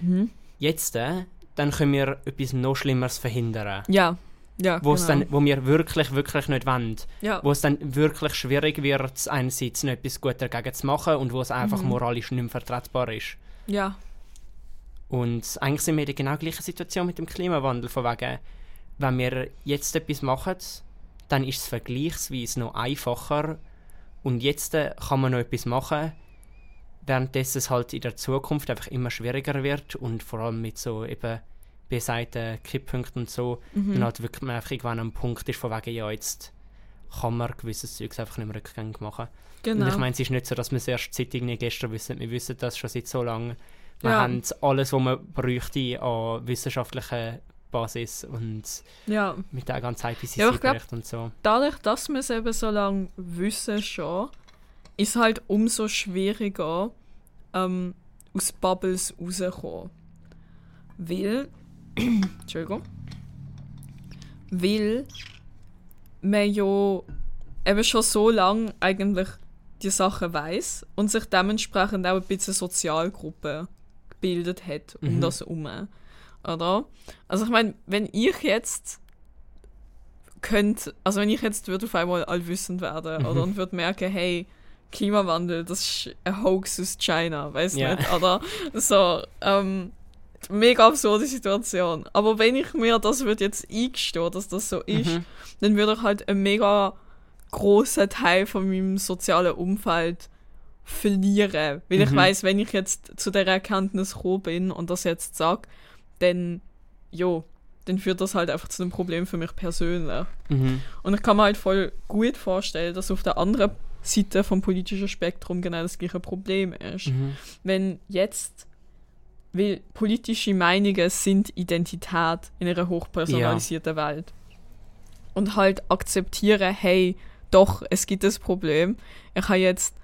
Mhm. jetzt, äh, dann können wir etwas noch Schlimmeres verhindern. Ja. Ja. Wo, es genau. dann, wo wir wirklich, wirklich nicht wollen. ja. Wo es dann wirklich schwierig wird, einerseits noch etwas gut dagegen zu machen und wo es einfach Mhm. moralisch nicht mehr vertretbar ist. ja. Und eigentlich sind wir in der genau gleichen Situation mit dem Klimawandel. Von wegen, wenn wir jetzt etwas machen, dann ist es vergleichsweise noch einfacher. Und jetzt äh, kann man noch etwas machen, währenddessen es halt in der Zukunft einfach immer schwieriger wird und vor allem mit so eben besagten Kipppunkten und so, Mhm. dann halt wirklich man einfach irgendwann am Punkt ist, von wegen, ja, jetzt kann man gewisses Zeugs einfach nicht mehr rückgängig machen. Genau. Und ich meine, es ist nicht so, dass wir es erst seit irgendwie gestern wissen. Wir wissen das schon seit so lange. Wir Ja. haben alles, was man bräuchte an wissenschaftlicher Basis und ja. mit der ganzen IPCC Ja, glaub- und so. dadurch, dass wir es eben so lange wissen schon, ist halt umso schwieriger, ähm, aus Bubbles rauszukommen. Weil, [CLEARS THROAT] Entschuldigung, weil man ja eben schon so lange eigentlich die Sachen weiß und sich dementsprechend auch ein bisschen Sozialgruppe gebildet hat um Mhm. das herum. Oder? Also ich meine, wenn ich jetzt könnte, also wenn ich jetzt würde auf einmal allwissend werden Mhm. oder und würde merken, hey, Klimawandel, das ist ein Hoax aus China, weiß Ja. nicht, oder? So, ähm, mega absurde Situation. Aber wenn ich mir das würde jetzt eingestehen, dass das so ist, Mhm. dann würde ich halt einen mega großen Teil von meinem sozialen Umfeld verlieren. Weil ich Mhm. weiß, wenn ich jetzt zu der Erkenntnis gekommen bin und das jetzt sage, dann, jo, dann führt das halt einfach zu einem Problem für mich persönlich. Mhm. Und ich kann mir halt voll gut vorstellen, dass auf der anderen Seite vom politischen Spektrum genau das gleiche Problem ist. Mhm. Wenn jetzt, weil politische Meinungen sind Identität in einer hochpersonalisierten Welt. Und halt akzeptieren, hey, doch, es gibt das Problem. Ich habe jetzt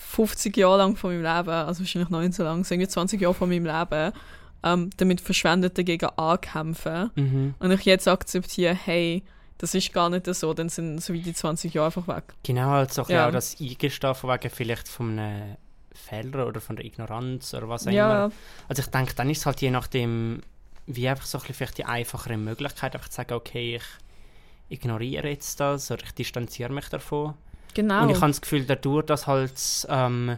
50 Jahre lang von meinem Leben, also wahrscheinlich noch nicht so lang, sagen wir 20 Jahre von meinem Leben, ähm, damit verschwendet dagegen ankämpfen. Mhm. Und ich jetzt akzeptiere, hey, das ist gar nicht so, dann sind so wie die 20 Jahre einfach weg. Genau, also Ja. auch das Eingestehen von wegen vielleicht von einem Fehler oder von der Ignoranz oder was auch immer. Ja, Also ich denke, dann ist es halt je nachdem, wie einfach so ein bisschen vielleicht die einfachere Möglichkeit, einfach zu sagen, okay, ich ignoriere jetzt das oder ich distanziere mich davon. Genau. Und ich habe das Gefühl, dadurch, dass halt ähm,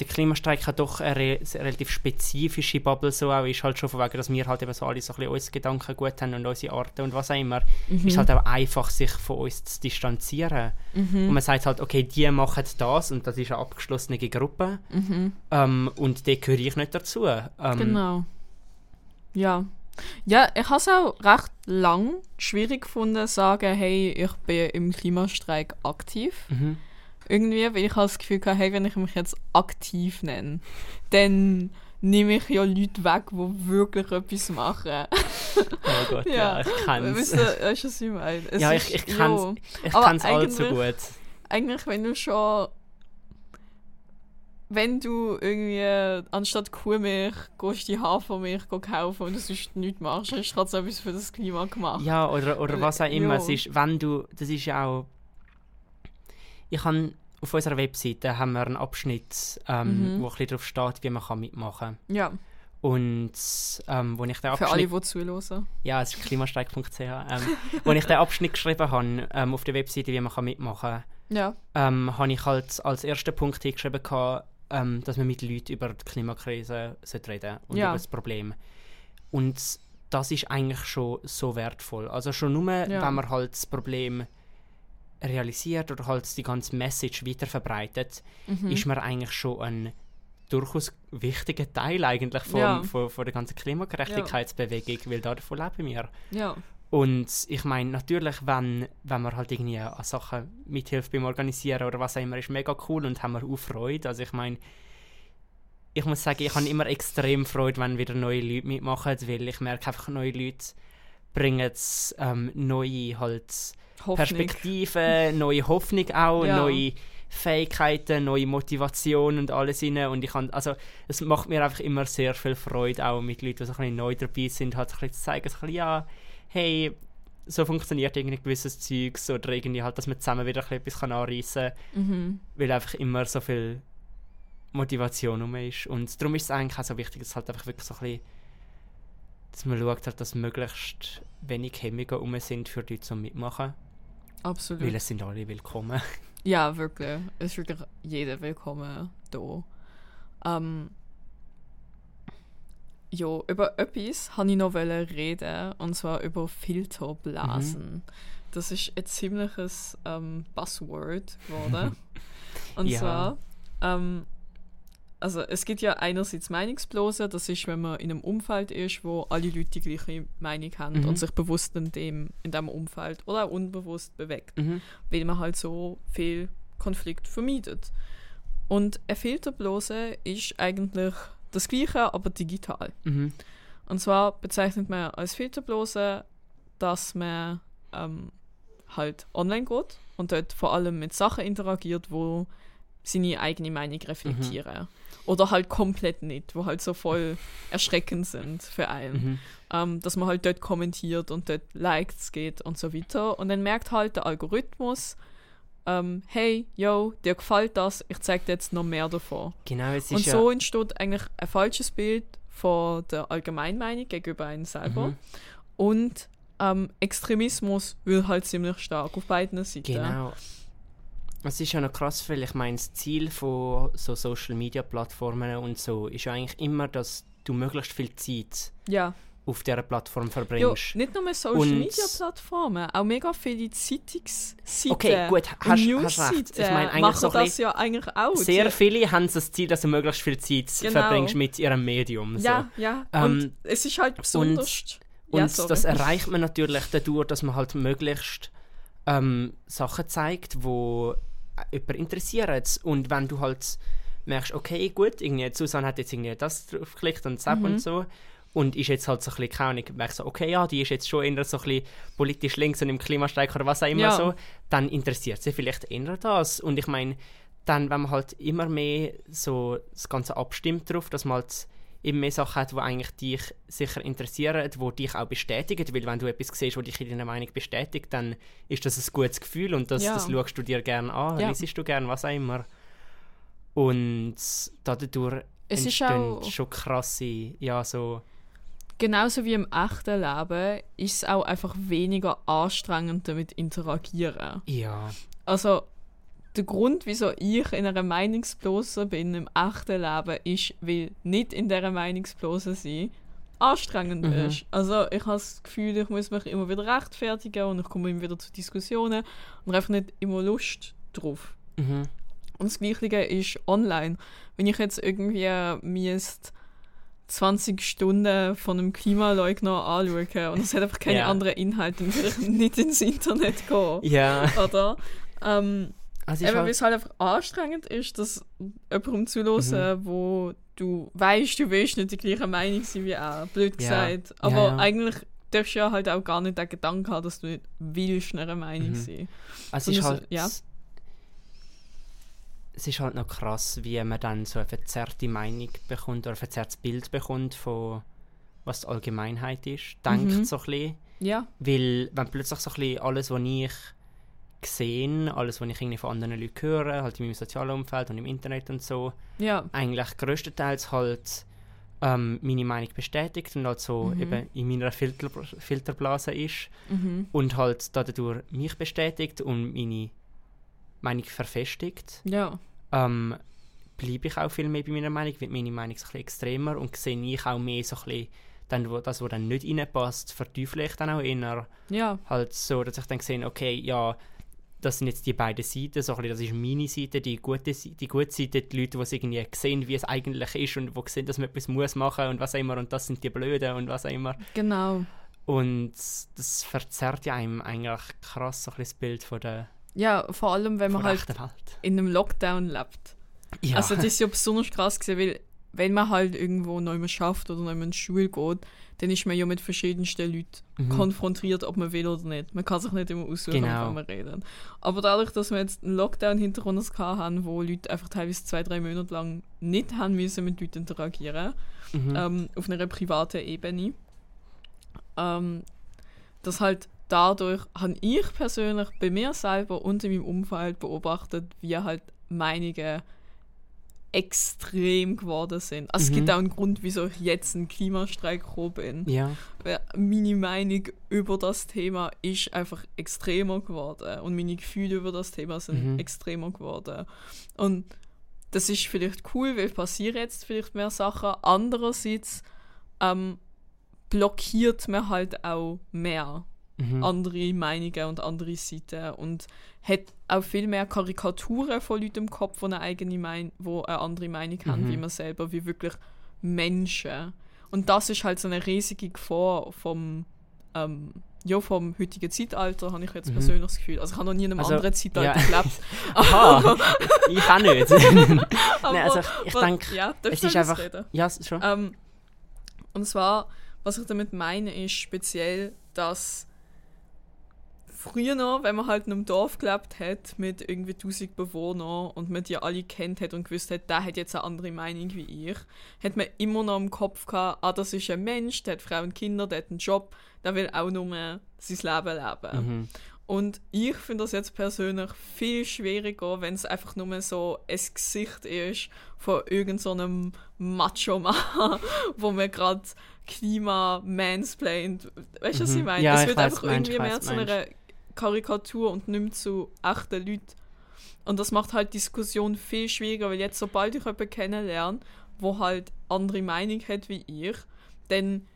der Klimastreik halt doch eine re relativ spezifische Bubble so auch ist, halt schon von wegen, dass wir halt eben so alle so ein bisschen unsere Gedanken gut haben und unsere Arten und was auch immer, Mhm. ist halt auch einfach, sich von uns zu distanzieren. Mhm. Und man sagt halt, okay, die machen das und das ist eine abgeschlossene Gruppe Mhm. ähm, und da gehöre ich nicht dazu. Ähm, Genau. Ja. Ja, ich habe es auch recht lang schwierig gefunden, zu sagen, hey, ich bin im Klimastreik aktiv. Mhm. Irgendwie, weil ich habe das Gefühl hatte, hey, wenn ich mich jetzt aktiv nenne, dann nehme ich ja Leute weg, die wirklich etwas machen. [LAUGHS] Oh Gott, ja, Ja. ich. Weißt du, weißt du, was ich meine? Es ja, ich, ich ja. Aber kenn's allzu eigentlich- gut. eigentlich, wenn du schon. Wenn du irgendwie anstatt Kuhmilch gehst die Hafermilch kaufen und du sonst nichts machst, hast du trotzdem etwas für das Klima gemacht. Ja, oder, oder was auch immer. Ja. Es ist, wenn du, das ist ja auch. Ich habe auf unserer Webseite haben wir einen Abschnitt, ähm, Mhm. wo ein bisschen drauf steht, wie man kann mitmachen Ja, kann. Und ähm, wo ich den für alle, Abschnitt, die zuhören. ja, es ist klimastreik.ch, ähm, wo ich den Abschnitt geschrieben habe ähm, auf der Webseite, wie man kann mitmachen Ja. kann, ähm, habe ich halt als ersten Punkt hingeschrieben, gehabt, ähm, dass man mit Leuten über die Klimakrise sollte reden und Ja. über das Problem. Und das ist eigentlich schon so wertvoll. Also schon nur, Ja. wenn man halt das Problem realisiert oder halt die ganze Message weiterverbreitet, Mhm. ist man eigentlich schon ein durchaus wichtiger Teil eigentlich von, Ja. von, von der ganzen Klimagerechtigkeitsbewegung, weil da davon leben wir. Ja. Und ich meine, natürlich, wenn, wenn man halt irgendwie an Sachen mithilft beim Organisieren oder was auch immer, ist mega cool und haben wir auch Freude. Also ich meine, ich muss sagen, ich habe immer extrem Freude, wenn wieder neue Leute mitmachen, weil ich merke einfach, neue Leute bringen ähm, neue halt Hoffnung. Perspektiven, [LAUGHS] neue Hoffnung auch, Ja. neue Fähigkeiten, neue Motivation und alles rein. Und ich kann, also es macht mir einfach immer sehr viel Freude, auch mit Leuten, die so ein bisschen neu dabei sind, halt ein bisschen zu zeigen, so ein bisschen, ja, hey, so funktioniert irgendwie gewisses Zeugs oder irgendwie halt, dass man zusammen wieder ein bisschen etwas kann anreissen kann, Mhm. weil einfach immer so viel Motivation um ist. Und darum ist es eigentlich auch so wichtig, dass halt einfach wirklich so ein bisschen, dass man schaut, halt, dass möglichst wenig Hemmungen um sind für die zum Mitmachen. Absolut. Weil es sind alle willkommen. Ja, wirklich. Es ist wirklich jeder willkommen da. Ähm, ja, über etwas wollte ich noch reden, und zwar über Filterblasen. Das ist ein ziemliches ähm, Buzzword geworden. [LAUGHS] und Ja. zwar, ähm, also es gibt ja einerseits Meinungsblasen, das ist, wenn man in einem Umfeld ist, wo alle Leute die gleiche Meinung haben Mhm. und sich bewusst in dem, in dem Umfeld oder auch unbewusst bewegt Mhm. weil man halt so viel Konflikt vermeidet. Und eine Filterblase ist eigentlich das Gleiche, aber digital. Mhm. Und zwar bezeichnet man als Filterblase, dass man ähm, halt online geht und dort vor allem mit Sachen interagiert, wo seine eigene Meinung reflektieren. Oder halt komplett nicht, wo halt so voll erschreckend sind für einen. Mhm. Ähm, dass man halt dort kommentiert und dort Likes geht und so weiter. Und dann merkt halt der Algorithmus, ähm, hey, yo, dir gefällt das, ich zeige dir jetzt noch mehr davon. Genau, es ist Und ja... so entsteht eigentlich ein falsches Bild von der Allgemeinmeinung gegenüber einem selber. Mhm. Und ähm, Extremismus will halt ziemlich stark auf beiden Seiten. Genau. Es ist ja noch krass, weil ich meine, das Ziel von so Social Media Plattformen und so ist ja eigentlich immer, dass du möglichst viel Zeit Ja. Auf dieser Plattform ja, verbringst. nicht nur Social Und- Media Plattformen, auch mega viele Zeitungsseiten Okay, gut, hast, hast recht. Ich meine, eigentlich machen so das ja eigentlich auch. sehr viele haben das Ziel, dass du möglichst viel Zeit Genau. verbringst mit ihrem Medium. So. Ja, ja. Ähm, und es ist halt besonders. Und ja, das erreicht man natürlich dadurch, dass man halt möglichst ähm, Sachen zeigt, wo jemand interessiert. Und wenn du halt merkst, okay, gut, irgendwie Susanne hat jetzt irgendwie das draufgeklickt und Zap Mhm. und so und ist jetzt halt so ein bisschen, keine Ahnung, merkst so, okay, ja, die ist jetzt schon eher so ein bisschen politisch links und im Klimastreik oder was auch immer Ja. so, dann interessiert sie vielleicht eher das. Und ich meine, dann, wenn man halt immer mehr so das Ganze abstimmt darauf, dass man halt immer mehr Sachen hat, die eigentlich dich sicher interessieren, die dich auch bestätigen, weil wenn du etwas siehst, was dich in deiner Meinung bestätigt, dann ist das ein gutes Gefühl und das, Ja. das schaust du dir gerne an, Ja. liest du gerne, was auch immer. Und dadurch Es ist entstehen schon krasse, ja, so... Genauso wie im echten Leben ist es auch einfach weniger anstrengend damit interagieren. Ja, Also der Grund, wieso ich in einer Meinungsblase bin im echten Leben, ist, weil nicht in dieser Meinungsblase sein anstrengend Mhm. ist. Also ich habe das Gefühl, ich muss mich immer wieder rechtfertigen und ich komme immer wieder zu Diskussionen und einfach nicht immer Lust drauf. mhm. Und das Gleiche ist online. Wenn ich jetzt irgendwie müsste 20 Stunden von einem Klimaleugner anschauen und es hat einfach keine Ja. anderen Inhalte, dann würde ich nicht ins Internet gehen. ja. Oder? Ähm, Also ich eben, weil es halt einfach anstrengend ist, dass jemandem zuhören, wo du weißt, du willst nicht die gleiche Meinung sein wie er. Blöd Ja. gesagt. Aber ja. eigentlich darfst du ja halt auch gar nicht den Gedanken haben, dass du nicht willst, einer Meinung Mhm. sein. also es ist sondern halt... ja. Es ist halt noch krass, wie man dann so eine verzerrte Meinung bekommt oder ein verzerrtes Bild bekommt von was die Allgemeinheit ist. Denkt Mhm. so ein bisschen. Ja. Weil wenn plötzlich so ein bisschen alles, was ich sehe, alles, was ich irgendwie von anderen Leuten höre, halt in meinem sozialen Umfeld und im Internet und so, Ja. eigentlich größtenteils halt ähm, meine Meinung bestätigt und halt so Mhm. eben in meiner Filter Filterblase ist Mhm. und halt dadurch mich bestätigt und meine Meinung verfestigt, Ja. ähm, bleibe ich auch viel mehr bei meiner Meinung, wird meine Meinung ein extremer und sehe ich auch mehr so ein bisschen dann, wo, das, was dann nicht reinpasst, verteufle ich dann auch eher Ja. halt so, dass ich dann sehe, okay, ja, das sind jetzt die beiden Seiten, so ein bisschen, das ist meine Seite, die gute, die gute Seite, die Leute, die irgendwie sehen, wie es eigentlich ist und die sehen, dass man etwas muss machen und was auch immer und das sind die Blöden und was auch immer. Genau. Und das verzerrt ja einem eigentlich krass so ein bisschen das Bild von der Ja, vor allem, wenn man halt in einem Lockdown lebt. Ja. Also das ist ja besonders krass gewesen, weil wenn man halt irgendwo neu mehr schafft oder neu mehr in die Schule geht, dann ist man ja mit verschiedensten Leuten Mhm. konfrontiert, ob man will oder nicht. Man kann sich nicht immer aussuchen, Genau. wovon man reden. Aber dadurch, dass wir jetzt einen Lockdown hinter uns haben, wo Leute einfach teilweise zwei, drei Monate lang nicht haben müssen mit Leuten interagieren, Mhm. ähm, auf einer privaten Ebene, ähm, dass halt dadurch habe ich persönlich bei mir selber und in meinem Umfeld beobachtet, wie halt Meinungen extrem geworden sind. Also es Mhm. gibt auch einen Grund, wieso ich jetzt einen Klimastreik bin. ja. Weil Meine Meinung über das Thema ist einfach extremer geworden und meine Gefühle über das Thema sind Mhm. extremer geworden. Und das ist vielleicht cool, weil passieren jetzt vielleicht mehr Sachen. Andererseits ähm, blockiert man halt auch mehr Mhm. andere Meinungen und andere Seiten und hat auch viel mehr Karikaturen von Leuten im Kopf, die eine eigene Mein wo eine andere Meinung haben, Mhm. wie man selber, wie wirklich Menschen. Und das ist halt so eine riesige Gefahr vom, ähm, ja, vom heutigen Zeitalter, habe ich jetzt Mhm. persönlich das Gefühl. Also ich habe noch nie in einem Also, anderen Zeitalter ja. gelebt. [LAUGHS] Aha, ich auch nicht. Aber, [LAUGHS] Nein, also ich, ich denke, ja, es ist einfach. reden? Ja, schon. Ähm, und zwar, was ich damit meine, ist speziell, dass früher noch, wenn man halt in einem Dorf gelebt hat mit irgendwie 1000 Bewohnern und man die alle kennt hat und gewusst hat, der hat jetzt eine andere Meinung wie ich, hat man immer noch im Kopf gehabt, ah, das ist ein Mensch, der hat Frauen und Kinder, der hat einen Job, der will auch nur sein Leben leben. Mhm. Und ich finde das jetzt persönlich viel schwieriger, wenn es einfach nur so ein Gesicht ist von irgendeinem so einem Macho-Mann, [LAUGHS] wo man gerade Klima mansplaint. Weißt du, was ich Mhm. meine? Ja, es ich wird einfach irgendwie ich mehr zu einer Karikatur und nicht mehr zu echten Leuten. Und das macht halt die Diskussion viel schwieriger, weil jetzt, sobald ich jemanden kennenlerne, wo halt andere Meinung hat wie ich, dann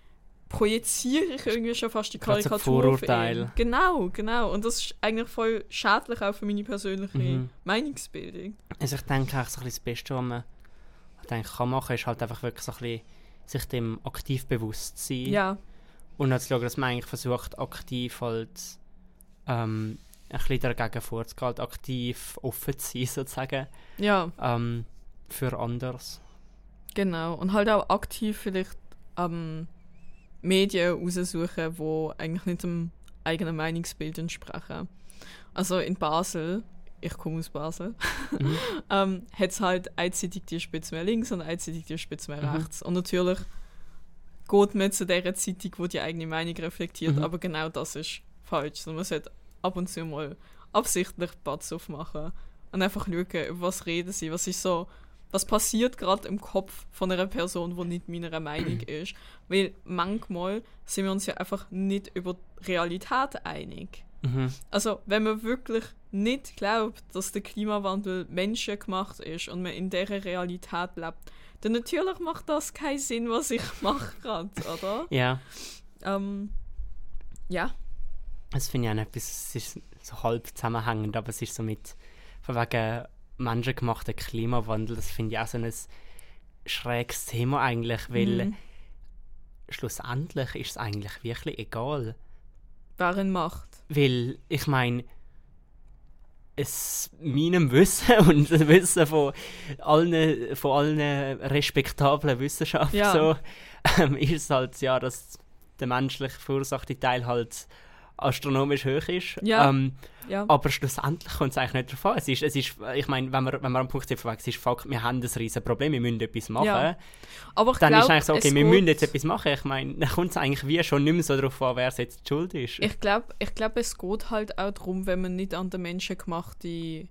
projiziere ich irgendwie schon fast die Karikatur auf ihn. Vorurteil. Genau, genau. Und das ist eigentlich voll schädlich auch für meine persönliche Mhm. Meinungsbildung. Also ich denke eigentlich so ein bisschen das Beste, was man denke, kann machen, ist halt einfach wirklich so ein bisschen sich dem aktiv bewusst sein. Ja, Und dann zu schauen, dass man eigentlich versucht, aktiv halt ähm, ein bisschen dagegen vorzugehen, halt aktiv offen zu sein, [LAUGHS] sozusagen, ja, ähm, für anders. genau. Und halt auch aktiv vielleicht ähm, Medien raussuchen, die eigentlich nicht dem eigenen Meinungsbild entsprechen. Also in Basel, ich komme aus Basel, Mhm. [LAUGHS] ähm, hat es halt einseitig die Spitze mehr links und einseitig die Spitze mehr Mhm. rechts. Und natürlich geht man zu der Zeitung, wo die eigene Meinung reflektiert, Mhm. aber genau das ist falsch. Man sollte ab und zu mal absichtlich Batz aufmachen und einfach schauen, über was reden sie, was ist so, was passiert gerade im Kopf von einer Person, die nicht meiner Meinung [CLEARS THROAT] ist. Weil manchmal sind wir uns ja einfach nicht über die Realität einig. Mhm. Also, wenn man wirklich nicht glaubt, dass der Klimawandel menschengemacht ist und man in dieser Realität lebt, dann natürlich macht das keinen Sinn, was ich [LAUGHS] mache gerade, oder? Ja, Ähm, ja, das finde ich auch etwas, es ist so halb zusammenhängend, aber es ist so mit, von wegen menschengemachten Klimawandel, das finde ich auch so ein schräges Thema eigentlich, weil Mhm. schlussendlich ist es eigentlich wirklich egal. wer ihn macht. Weil, ich meine, es meinem Wissen [LAUGHS] und dem Wissen von allen, von allen respektablen Wissenschaften Ja. so, [LAUGHS] ähm, ist es halt, ja, dass der menschlich verursachte Teil halt astronomisch hoch ist. Ja. Ähm, Ja, aber schlussendlich kommt es eigentlich nicht an. Es ist, es ist, ich meine, wenn wir, wenn wir am Punkt sind, es ist Fakt, wir haben ein riesen Problem, wir müssen etwas machen. Ja. aber ich Dann glaub, ist eigentlich so, okay, wir müssen jetzt etwas machen. Ich meine, dann kommt es eigentlich wie schon nicht mehr so darauf an, wer es jetzt schuld ist. Ich glaube, ich glaub, es geht halt auch darum, wenn man nicht an den menschengemachten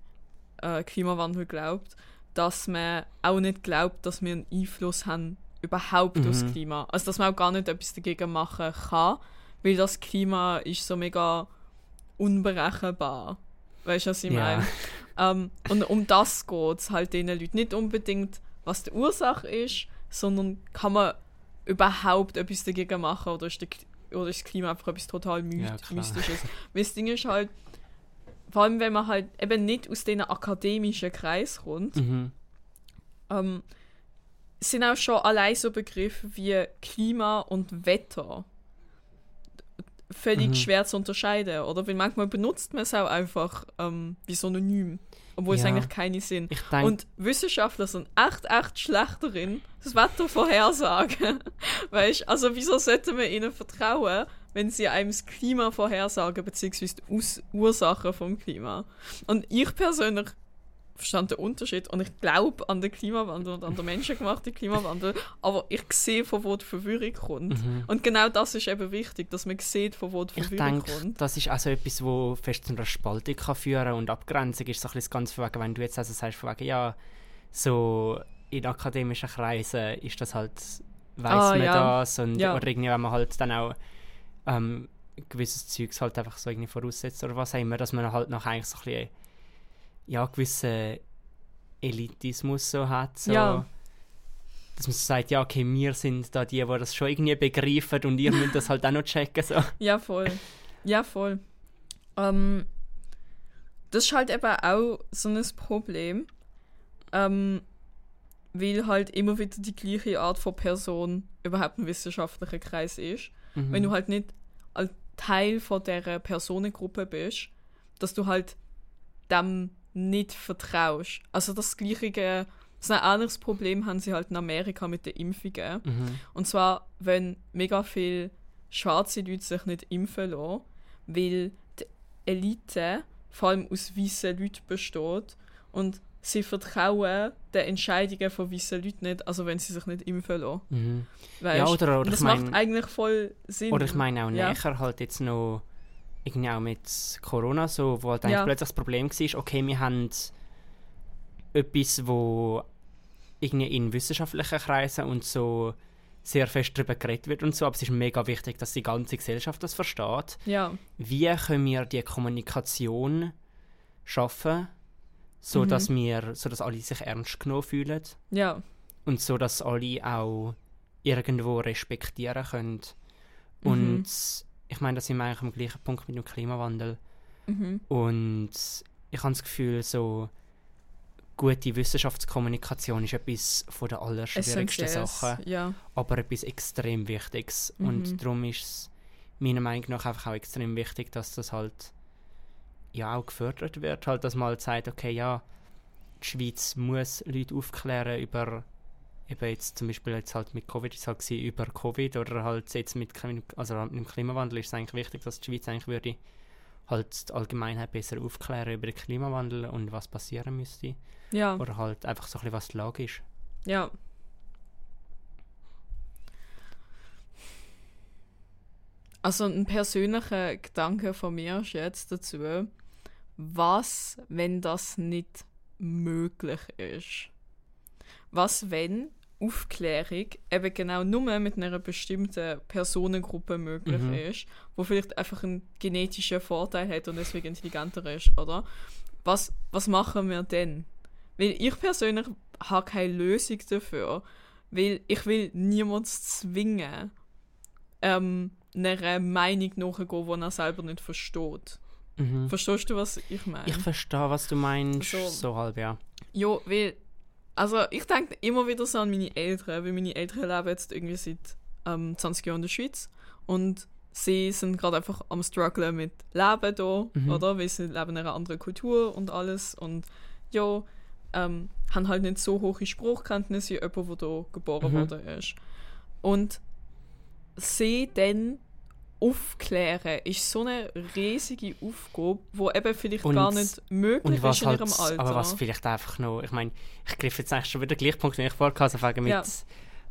äh, Klimawandel glaubt, dass man auch nicht glaubt, dass wir einen Einfluss haben überhaupt Mhm. aufs Klima. Also dass man auch gar nicht etwas dagegen machen kann, weil das Klima ist so mega unberechenbar. Weißt du, was ich Ja. meine? Ähm, und um das geht es halt den Leuten. Nicht unbedingt, was die Ursache ist, sondern kann man überhaupt etwas dagegen machen oder ist, der, oder ist das Klima einfach etwas total Ja. Mystisches. Weil das Ding ist halt, vor allem wenn man halt eben nicht aus den akademischen Kreis kommt, Mhm. ähm, sind auch schon allein so Begriffe wie Klima und Wetter völlig Mhm. schwer zu unterscheiden, oder? Weil manchmal benutzt man es auch einfach ähm, wie Synonym, obwohl es Ja. eigentlich keine sind. Und Wissenschaftler sind echt, echt schlecht darin, das Wetter vorhersagen. [LAUGHS] weißt also wieso sollte man ihnen vertrauen, wenn sie einem das Klima vorhersagen, beziehungsweise die Ursachen vom Klima? Und ich persönlich verstand den Unterschied und ich glaube an den Klimawandel und an den menschengemachten Klimawandel, aber ich sehe, von wo die Verwirrung kommt. Mhm. Und genau das ist eben wichtig, dass man sieht, von wo die ich Verwirrung denke, kommt. das ist also etwas, wo fest zu einer Spaltung kann führen und Abgrenzung ist so ein bisschen das Ganze von wegen, wenn du jetzt also sagst, von wegen, ja, so in akademischen Kreisen ist das halt, weiß Ah, man ja. das und Ja. oder irgendwie, wenn man halt dann auch ähm, gewisses Zeugs halt einfach so irgendwie voraussetzt oder was auch immer, dass man halt noch eigentlich so ein bisschen, ja, gewissen Elitismus so hat, so. Ja. Dass man so sagt, ja, okay, wir sind da die, die das schon irgendwie begreifen und ihr müsst das halt auch noch checken, so. [LAUGHS] Ja, voll. Ja, voll. Ähm, das ist halt eben auch so ein Problem, ähm, weil halt immer wieder die gleiche Art von Person überhaupt ein wissenschaftlicher Kreis ist. Mhm. Wenn du halt nicht als Teil von der Personengruppe bist, dass du halt dem nicht vertraust. Also das gleiche, so ein anderes Problem haben sie halt in Amerika mit den Impfungen. Mhm. Und zwar, wenn mega viele schwarze Leute sich nicht impfen lassen, weil die Elite vor allem aus weißen Leuten besteht und sie vertrauen den Entscheidungen von weißen Leuten nicht, also wenn sie sich nicht impfen lassen. Mhm. Weißt? Ja, oder, oder das ich macht meine, eigentlich voll Sinn. oder ich meine auch Ja. näher halt jetzt noch irgendwie auch mit Corona so, wo halt eigentlich Ja. plötzlich das Problem war, okay, wir haben etwas, wo irgendwie in wissenschaftlichen Kreisen und so sehr fest darüber geredet wird und so, aber es ist mega wichtig, dass die ganze Gesellschaft das versteht. Ja, Wie können wir die Kommunikation schaffen, so Mhm. dass wir, so dass alle sich ernst genommen fühlen ja, und so, dass alle auch irgendwo respektieren können. Mhm. Ich meine, da sind wir eigentlich am gleichen Punkt mit dem Klimawandel. mhm. Und ich habe das Gefühl, so gute Wissenschaftskommunikation ist etwas von der allerschwierigsten Sachen, Ja, aber etwas extrem Wichtiges. Mhm. Und darum ist es meiner Meinung nach einfach auch extrem wichtig, dass das halt ja auch gefördert wird, halt, dass man halt sagt, okay, ja, die Schweiz muss Leute aufklären über eben jetzt zum Beispiel jetzt halt mit Covid ist halt gewesen, über Covid oder halt jetzt mit, also halt mit dem Klimawandel ist es eigentlich wichtig, dass die Schweiz eigentlich würde halt die Allgemeinheit besser aufklären über den Klimawandel und was passieren müsste ja, oder halt einfach so ein bisschen was die Lage ist. ja. Also ein persönlicher Gedanke von mir ist jetzt dazu, was, wenn das nicht möglich ist? Was, wenn Aufklärung eben genau nur mit einer bestimmten Personengruppe möglich Mhm. ist, wo vielleicht einfach einen genetischen Vorteil hat und deswegen intelligenter ist, oder? Was, was machen wir denn? Weil ich persönlich habe keine Lösung dafür, weil ich will niemanden zwingen, ähm, einer Meinung nachzugehen, die er selber nicht versteht. Mhm. Verstehst du, was ich meine? Ich verstehe, was du meinst, Also- so halb, ja. Ja, weil, also ich denke immer wieder so an meine Eltern, weil meine Eltern leben jetzt irgendwie seit ähm, 20 Jahren in der Schweiz und sie sind gerade einfach am strugglen mit Leben da, Mhm. oder? Weil sie leben in einer anderen Kultur und alles und ja, ähm, haben halt nicht so hohe Spruchkenntnisse wie jemand, der da geboren Mhm. worden ist. Und sie dann aufklären ist so eine riesige Aufgabe, wo eben vielleicht Und- gar nicht möglich ist in halt, ihrem Alter. aber was vielleicht einfach noch, ich meine, ich griff jetzt eigentlich schon wieder den gleichen Punkt, den ich vorher hatte, also mit Ja.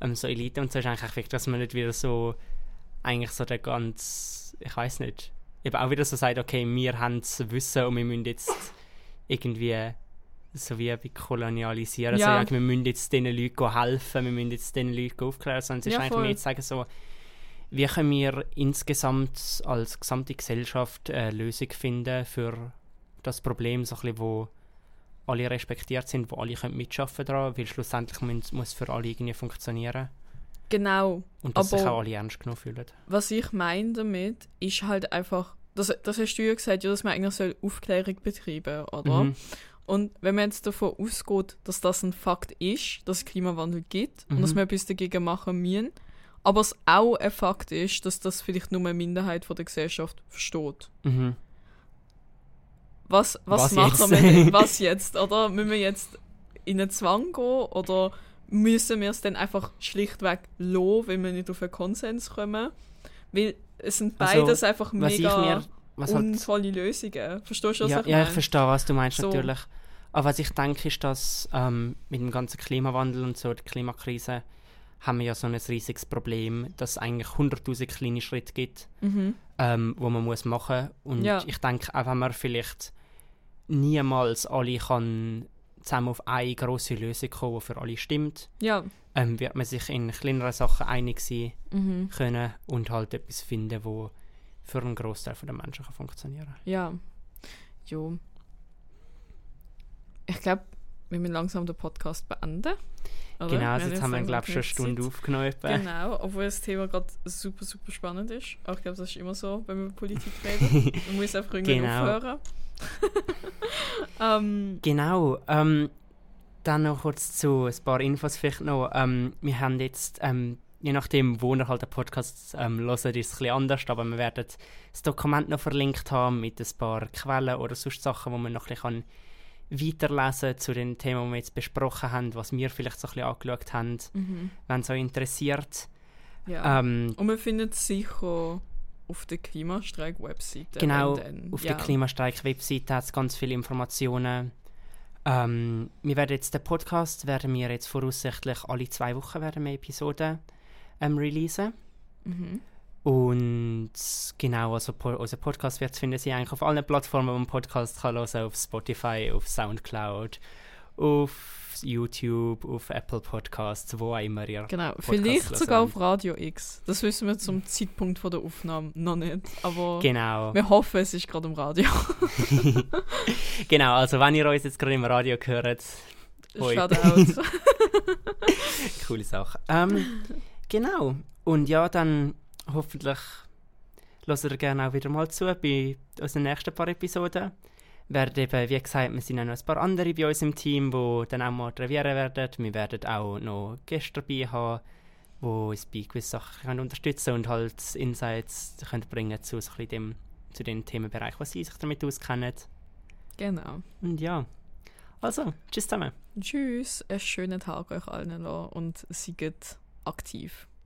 ähm, so Elite und so ist eigentlich wichtig, dass man nicht wieder so, eigentlich so der ganz, ich weiß nicht, eben auch wieder so sagt, okay, wir haben das Wissen und wir müssen jetzt irgendwie so wie bei kolonialisieren, Ja. so, ja, wir müssen jetzt diesen Leuten helfen, wir müssen jetzt diesen Leuten aufklären, sondern es ist Ja, eigentlich voll. mehr zu sagen so, wie können wir insgesamt als gesamte Gesellschaft eine Lösung finden für das Problem, so ein bisschen, wo alle respektiert sind, wo alle können mitschaffen daran, weil schlussendlich muss, muss für alle irgendwie funktionieren Genau. und dass sich Aber- auch alle ernst genommen fühlen. Was ich meine damit, ist halt einfach das, das hast du ja gesagt, ja, dass man eigentlich soll Aufklärung betreiben oder? Mhm. Und wenn man jetzt davon ausgeht, dass das ein Fakt ist, dass es Klimawandel gibt und Mhm. dass wir etwas dagegen machen müssen, aber es auch ein Fakt ist, dass das vielleicht nur eine Minderheit von der Gesellschaft versteht. Mhm. Was, was, Was machen jetzt? wir? [LAUGHS] Was jetzt? Oder müssen wir jetzt in einen Zwang gehen? Oder müssen wir es dann einfach schlichtweg lassen, wenn wir nicht auf einen Konsens kommen? Weil es sind Also, beides einfach Was ich mega mir. Was halt, Lösungen. Verstehst du, was ja, ich ja, ich meine? verstehe, was du meinst, So. natürlich. Aber was ich denke, ist, dass ähm, mit dem ganzen Klimawandel und so, der Klimakrise, haben wir ja so ein riesiges Problem, dass es eigentlich 100.000 kleine Schritte gibt, Mhm. ähm, wo man muss machen Und Ja. ich denke, auch wenn man vielleicht niemals alle kann zusammen auf eine große Lösung kommen, die für alle stimmt, Ja. ähm, wird man sich in kleineren Sachen einig sein Mhm. können und halt etwas finden, wo für einen Großteil der Menschen kann funktionieren Ja. Jo. Ich glaube, wir müssen langsam den Podcast beenden. Oder? Genau, also jetzt haben wir, glaube ich, schon eine Stunde Zeit. aufgenommen. Genau, obwohl das Thema gerade super, super spannend ist. Aber ich glaube, das ist immer so, wenn wir über Politik [LAUGHS] reden. Man muss einfach irgendwann Genau. aufhören. [LAUGHS] ähm, Genau. Ähm, dann noch kurz zu ein paar Infos vielleicht noch. Ähm, wir haben jetzt, ähm, je nachdem, wo ihr halt den Podcast ähm, hört, ist es ein bisschen anders, aber wir werden das Dokument noch verlinkt haben mit ein paar Quellen oder sonst Sachen, wo man noch ein bisschen weiterlesen zu den Themen, die wir jetzt besprochen haben, was wir vielleicht so ein bisschen angeschaut haben, mhm. wenn es euch interessiert. ja. Ähm, Und wir finden es sicher auf der Klimastreik-Webseite. Genau, dann- Auf ja. der Klimastreik-Webseite hat es ganz viele Informationen. Ähm, wir werden jetzt den Podcast, werden wir jetzt voraussichtlich alle zwei Wochen werden wir Episoden ähm, releasen. Mhm. Und genau, also unser Podcast wird finden Sie eigentlich auf allen Plattformen, wo man Podcast kann hören, auf Spotify, auf Soundcloud, auf YouTube, auf Apple Podcasts, wo auch immer ihr. Genau, Podcast vielleicht hören. sogar auf Radio X. Das wissen wir zum Zeitpunkt von der Aufnahme noch nicht. Aber Genau. wir hoffen, es ist gerade im Radio. [LAUGHS] [LAUGHS] genau, also wenn ihr uns jetzt gerade im Radio hört. Shoutout. [LAUGHS] Coole Sache. Ähm, genau. Und ja, dann hoffentlich hört ihr gerne auch wieder mal zu bei unseren nächsten paar Episoden. Werden eben, wie gesagt, wir sind auch noch ein paar andere bei uns im Team, die dann auch moderieren werden. Wir werden auch noch Gäste dabei haben, die uns bei gewissen Sachen können unterstützen und halt Insights können bringen zu, so ein dem, zu den Themenbereichen, was sie sich damit auskennen. genau. Und ja, also, tschüss zusammen. Tschüss, einen schönen Tag euch allen noch und seid aktiv.